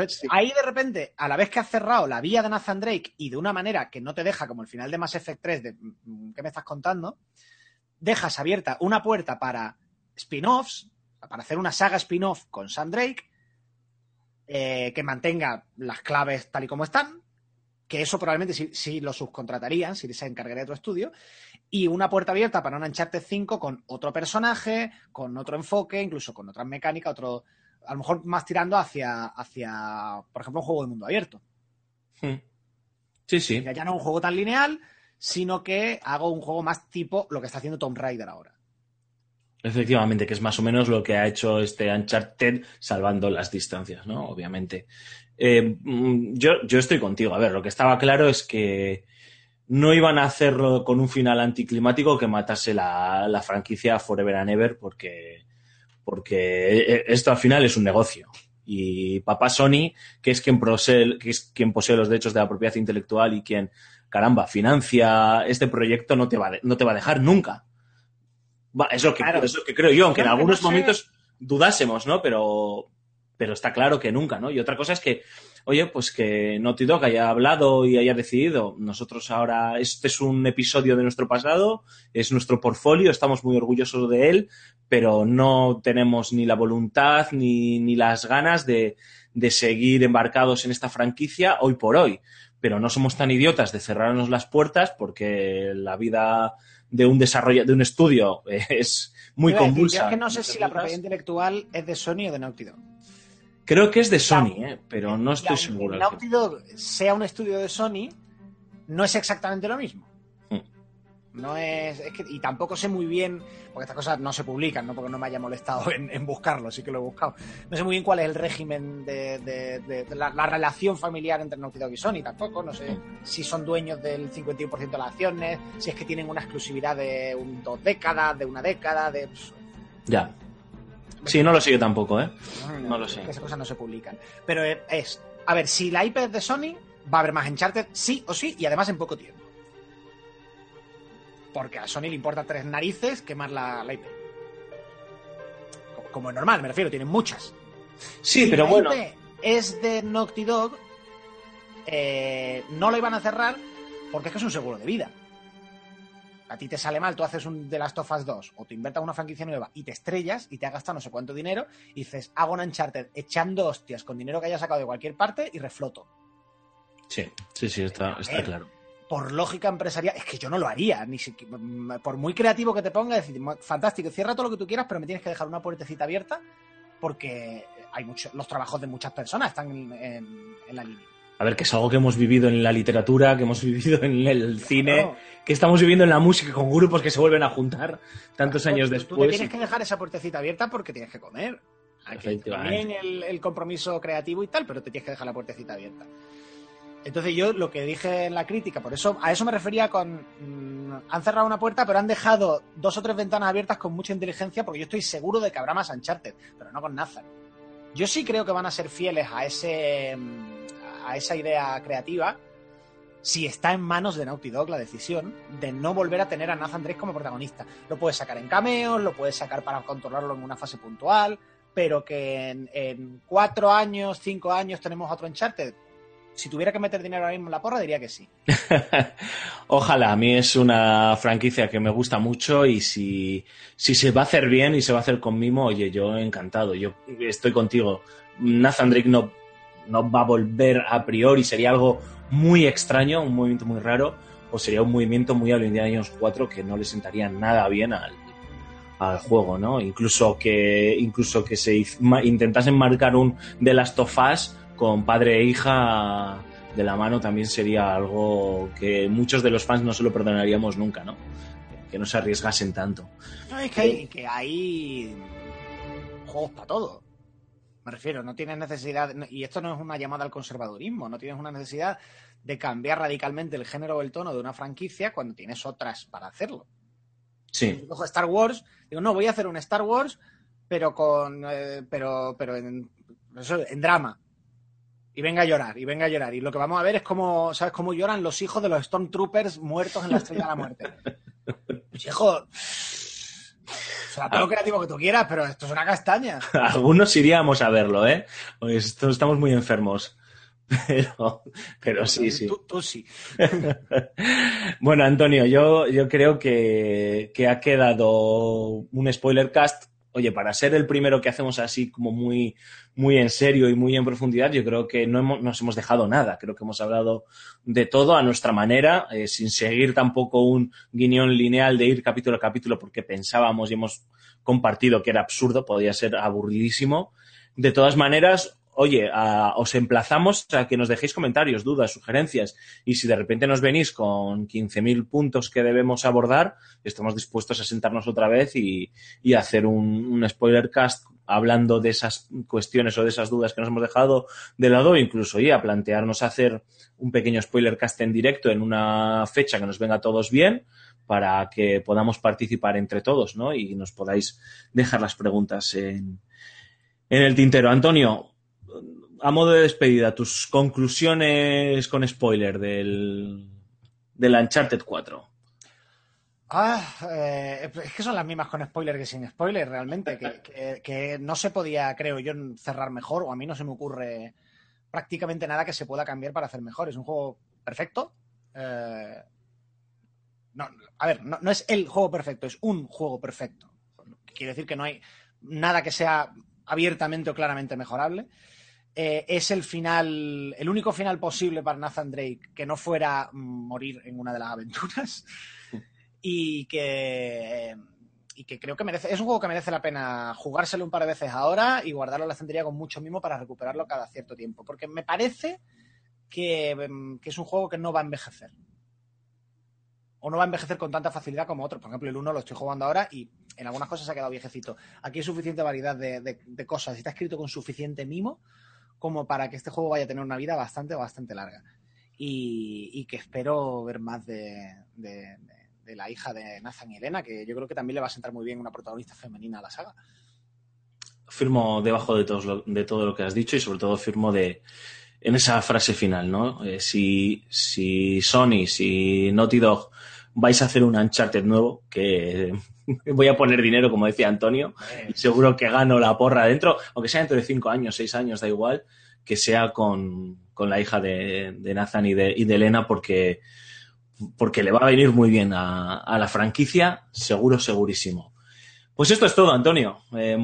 Sí. Ahí de repente, a la vez que has cerrado la vía de Nathan Drake y de una manera que no te deja, como el final de Mass Effect 3, de mm, ¿qué me estás contando? Dejas abierta una puerta para spin-offs, para hacer una saga spin-off con Sam Drake, eh, que mantenga las claves tal y como están, que eso probablemente sí, sí lo subcontratarían, si se encargaría de otro estudio, y una puerta abierta para un Uncharted 5 con otro personaje, con otro enfoque, incluso con otras mecánicas, otro, a lo mejor más tirando hacia, hacia por ejemplo, un juego de mundo abierto. Hmm. Sí, sí. Ya, ya no un juego tan lineal, sino que hago un juego más tipo lo que está haciendo Tomb Raider ahora. Efectivamente, que es más o menos lo que ha hecho este Uncharted salvando las distancias, ¿no? Obviamente. Eh, mm, yo, yo estoy contigo. A ver, lo que estaba claro es que no iban a hacerlo con un final anticlimático que matase la, la franquicia Forever and Ever porque, porque esto al final es un negocio. Y papá Sony, que es quien posee, que es quien posee los derechos de la propiedad intelectual y quien, caramba, financia este proyecto, no te va, a- no te va a dejar nunca. Va, es, lo que, Claro. es lo que creo yo, aunque en algunos momentos dudásemos, ¿no? Pero, pero está claro que nunca, ¿no? Y otra cosa es que, oye, pues que Naughty Dog haya hablado y haya decidido, nosotros ahora, este es un episodio de nuestro pasado, es nuestro portfolio, estamos muy orgullosos de él, pero no tenemos ni la voluntad ni, ni las ganas de, de seguir embarcados en esta franquicia hoy por hoy. Pero no somos tan idiotas de cerrarnos las puertas porque la vida de un desarrollo, de un estudio es muy decir, convulsa. yo es que no sé si la propiedad intelectual es de Sony o de Naughty Dog. Creo que es de Sony, ¿eh? pero no estoy seguro. Naughty Dog sea un estudio de Sony, no es exactamente lo mismo. Mm. No es, es que, y tampoco sé muy bien, porque estas cosas no se publican, ¿no? Porque no me haya molestado en, en buscarlo, sí que lo he buscado. No sé muy bien cuál es el régimen de, de- de- de la, la relación familiar entre Naughty Dog y Sony, tampoco. No sé si son dueños del 51% de las acciones, si es que tienen una exclusividad de un- dos décadas, de una década, de. pues, Ya. Sí, no lo sé yo tampoco, ¿eh? No lo sé. Esas cosas no se publican. Pero eh, es, a ver, si la IP es de Sony, va a haber más Uncharted, sí o sí, y además en poco tiempo. Porque a Sony le importa tres narices quemar la, la IP. Como, como es normal, me refiero, tienen muchas. Sí, Si pero la bueno. IP es de Naughty Dog, eh, no la iban a cerrar porque es que es un seguro de vida. A ti te sale mal, tú haces un The Last of Us 2 o te inventas una franquicia nueva y te estrellas y te has gastado no sé cuánto dinero y dices, hago un Uncharted echando hostias con dinero que haya sacado de cualquier parte y refloto. Sí, sí, sí, está, está claro. Por lógica empresarial, es que yo no lo haría, ni siquiera, por muy creativo que te ponga, decir, fantástico, cierra todo lo que tú quieras, pero me tienes que dejar una puertecita abierta porque hay mucho, los trabajos de muchas personas están en, en- en la línea. A ver, que es algo que hemos vivido en la literatura, que hemos vivido en el cine, Claro. que estamos viviendo en la música con grupos que se vuelven a juntar tantos Claro, años tú- Tú después. te tienes que dejar esa puertecita abierta porque tienes que comer. También el, el compromiso creativo y tal, pero te tienes que dejar la puertecita abierta. Entonces yo lo que dije en la crítica, por eso a eso me refería con mm, han cerrado una puerta, pero han dejado dos o tres ventanas abiertas con mucha inteligencia, porque yo estoy seguro de que habrá más Uncharted, pero no con Nathan. Yo sí creo que van a ser fieles a ese mm, a esa idea creativa, si está en manos de Naughty Dog la decisión de no volver a tener a Nathan Drake como protagonista. Lo puedes sacar en cameos, lo puedes sacar para controlarlo en una fase puntual, pero que en, cuatro años, cinco años tenemos otro Uncharted. Si tuviera que meter dinero ahora mismo en la porra, diría que sí. Ojalá, a mí es una franquicia que me gusta mucho y si, si se va a hacer bien y se va a hacer con mimo, oye, yo encantado, yo estoy contigo. Nathan Drake no, no va a volver a priori, sería algo muy extraño, un movimiento muy raro, o sería un movimiento muy a los Indiana Jones 4 que no le sentaría nada bien al, al juego, ¿no? Incluso que, incluso que se intentasen marcar un The Last of con padre e hija de la mano también sería algo que muchos de los fans no se lo perdonaríamos nunca, ¿no? Que no se arriesgasen tanto. No, es que hay, que juegos para todo. Me refiero, no tienes necesidad, y esto no es una llamada al conservadurismo, no tienes una necesidad de cambiar radicalmente el género o el tono de una franquicia cuando tienes otras para hacerlo. Sí, Yo Star Wars, digo, no, voy a hacer un Star Wars, pero con eh, pero, pero en, en drama. Y venga a llorar, y venga a llorar. Y lo que vamos a ver es cómo, ¿sabes? Cómo lloran los hijos de los Stormtroopers muertos en la estrella de la muerte. Pues hijo, será todo lo creativo que tú quieras, pero esto es una castaña. algunos iríamos a verlo, ¿eh? Pues estamos muy enfermos. Pero, pero sí, sí. Tú, tú sí. Bueno, Antonio, yo, yo creo que, que ha quedado un spoiler cast. Oye, para ser el primero que hacemos así como muy, muy en serio y muy en profundidad, yo creo que no hemos, nos hemos dejado nada. Creo que hemos hablado de todo a nuestra manera, eh, sin seguir tampoco un guiñón lineal de ir capítulo a capítulo, porque pensábamos y hemos compartido que era absurdo, podía ser aburridísimo. De todas maneras, oye, a- os emplazamos a que nos dejéis comentarios, dudas, sugerencias y si de repente nos venís con 15.000 puntos que debemos abordar, estamos dispuestos a sentarnos otra vez y, y hacer un, un spoiler cast hablando de esas cuestiones o de esas dudas que nos hemos dejado de lado, incluso y a plantearnos hacer un pequeño spoiler cast en directo en una fecha que nos venga a todos bien para que podamos participar entre todos, ¿no? Y nos podáis dejar las preguntas en, en el tintero. Antonio, a modo de despedida, tus conclusiones con spoiler del, del Uncharted 4. Ah, eh, es que son las mismas con spoiler que sin spoiler, realmente. Que, que- no se podía, creo yo, cerrar mejor, o a mí no se me ocurre prácticamente nada que se pueda cambiar para hacer mejor. Es un juego perfecto. eh, a ver, no, no es el juego perfecto, es un juego perfecto. Quiere decir que no hay nada que sea abiertamente o claramente mejorable. Eh, es el final, el único final posible para Nathan Drake que no fuera morir en una de las aventuras. y que y que creo que merece es un juego que merece la pena jugárselo un par de veces ahora y guardarlo en la estantería con mucho mimo para recuperarlo cada cierto tiempo porque me parece que, que es un juego que no va a envejecer o no va a envejecer con tanta facilidad como otros. Por ejemplo, el 1 lo estoy jugando ahora y en algunas cosas se ha quedado viejecito. Aquí hay suficiente variedad de, de, de cosas, está escrito con suficiente mimo como para que este juego vaya a tener una vida bastante, bastante larga. Y, y que espero ver más de, de, la hija de Nathan y Elena, que yo creo que también le va a sentar muy bien una protagonista femenina a la saga. Firmo debajo de todo de todo lo que has dicho y sobre todo firmo de en esa frase final, ¿no? Eh, si, si Sony, si Naughty Dog vais a hacer un Uncharted nuevo, que voy a poner dinero, como decía Antonio, y seguro que gano la porra dentro, aunque sea dentro de cinco años, seis años, da igual, que sea con, con la hija de, de Nathan y de, y de, Elena, porque, porque le va a venir muy bien a, a la franquicia, seguro, segurísimo. Pues esto es todo, Antonio. Eh,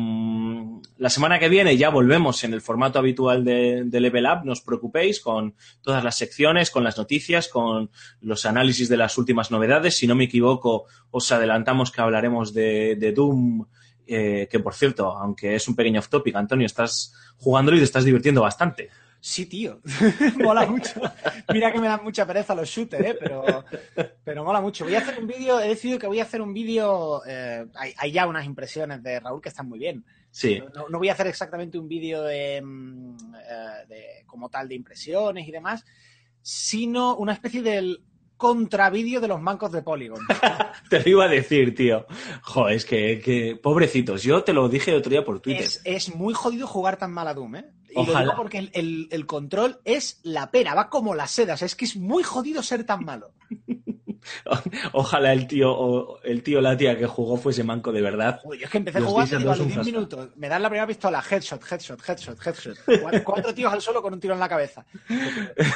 la semana que viene ya volvemos en el formato habitual de, de, Level Up. No os preocupéis con todas las secciones, con las noticias, con los análisis de las últimas novedades. Si no me equivoco, os adelantamos que hablaremos de, de Doom. Eh, que por cierto, aunque es un pequeño off topic, Antonio, estás jugándolo y te estás divirtiendo bastante. Sí, tío. mola mucho. Mira que me dan mucha pereza los shooters, ¿eh? pero, pero mola mucho. Voy a hacer un vídeo, he decidido que voy a hacer un vídeo. Eh, hay, hay, ya unas impresiones de Raúl que están muy bien. Sí. No, no voy a hacer exactamente un vídeo de, uh, de, como tal de impresiones y demás, sino una especie del contravídeo de los mancos de Polygon. te lo iba a decir, tío. Joder, es que, que, pobrecitos. Yo te lo dije el otro día por Twitter. Es, es muy jodido jugar tan mal a Doom, ¿eh? Y Ojalá. lo digo porque el, el, el, control es la pera, va como las sedas. Es que es muy jodido ser tan malo. Ojalá el tío o el tío la tía que jugó fuese manco de verdad. Uy, yo es que empecé a jugar y a los 10 minutos. Me dan la primera pistola, headshot, headshot, headshot, headshot. Cuatro, cuatro tíos al suelo con un tiro en la cabeza.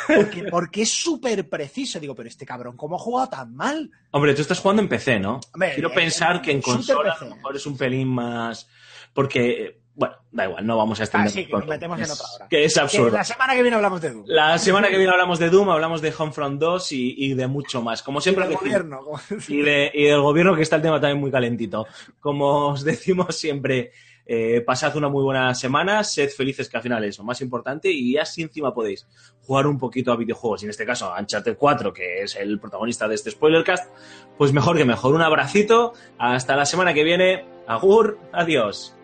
Porque, porque es súper preciso. Digo, pero este cabrón, ¿cómo ha jugado tan mal? Hombre, tú estás jugando en PC, ¿no? Hombre, Quiero eh, pensar que en consola PC. a lo mejor es un pelín más. Porque bueno, da igual, no vamos a extender. Ah, sí, que nos metemos es, en otra hora. Que es absurdo. Que la semana que viene hablamos de Doom. La semana que viene hablamos de Doom, hablamos de Homefront 2 y, y de mucho más. Como siempre. Y del gobierno. Y, de, y del gobierno, que está el tema también muy calentito. Como os decimos siempre, eh, pasad una muy buena semana, sed felices, que al final es lo más importante, y así encima podéis jugar un poquito a videojuegos, y en este caso a Uncharted 4, que es el protagonista de este spoilercast, pues mejor que mejor. Un abracito, hasta la semana que viene. Agur, adiós.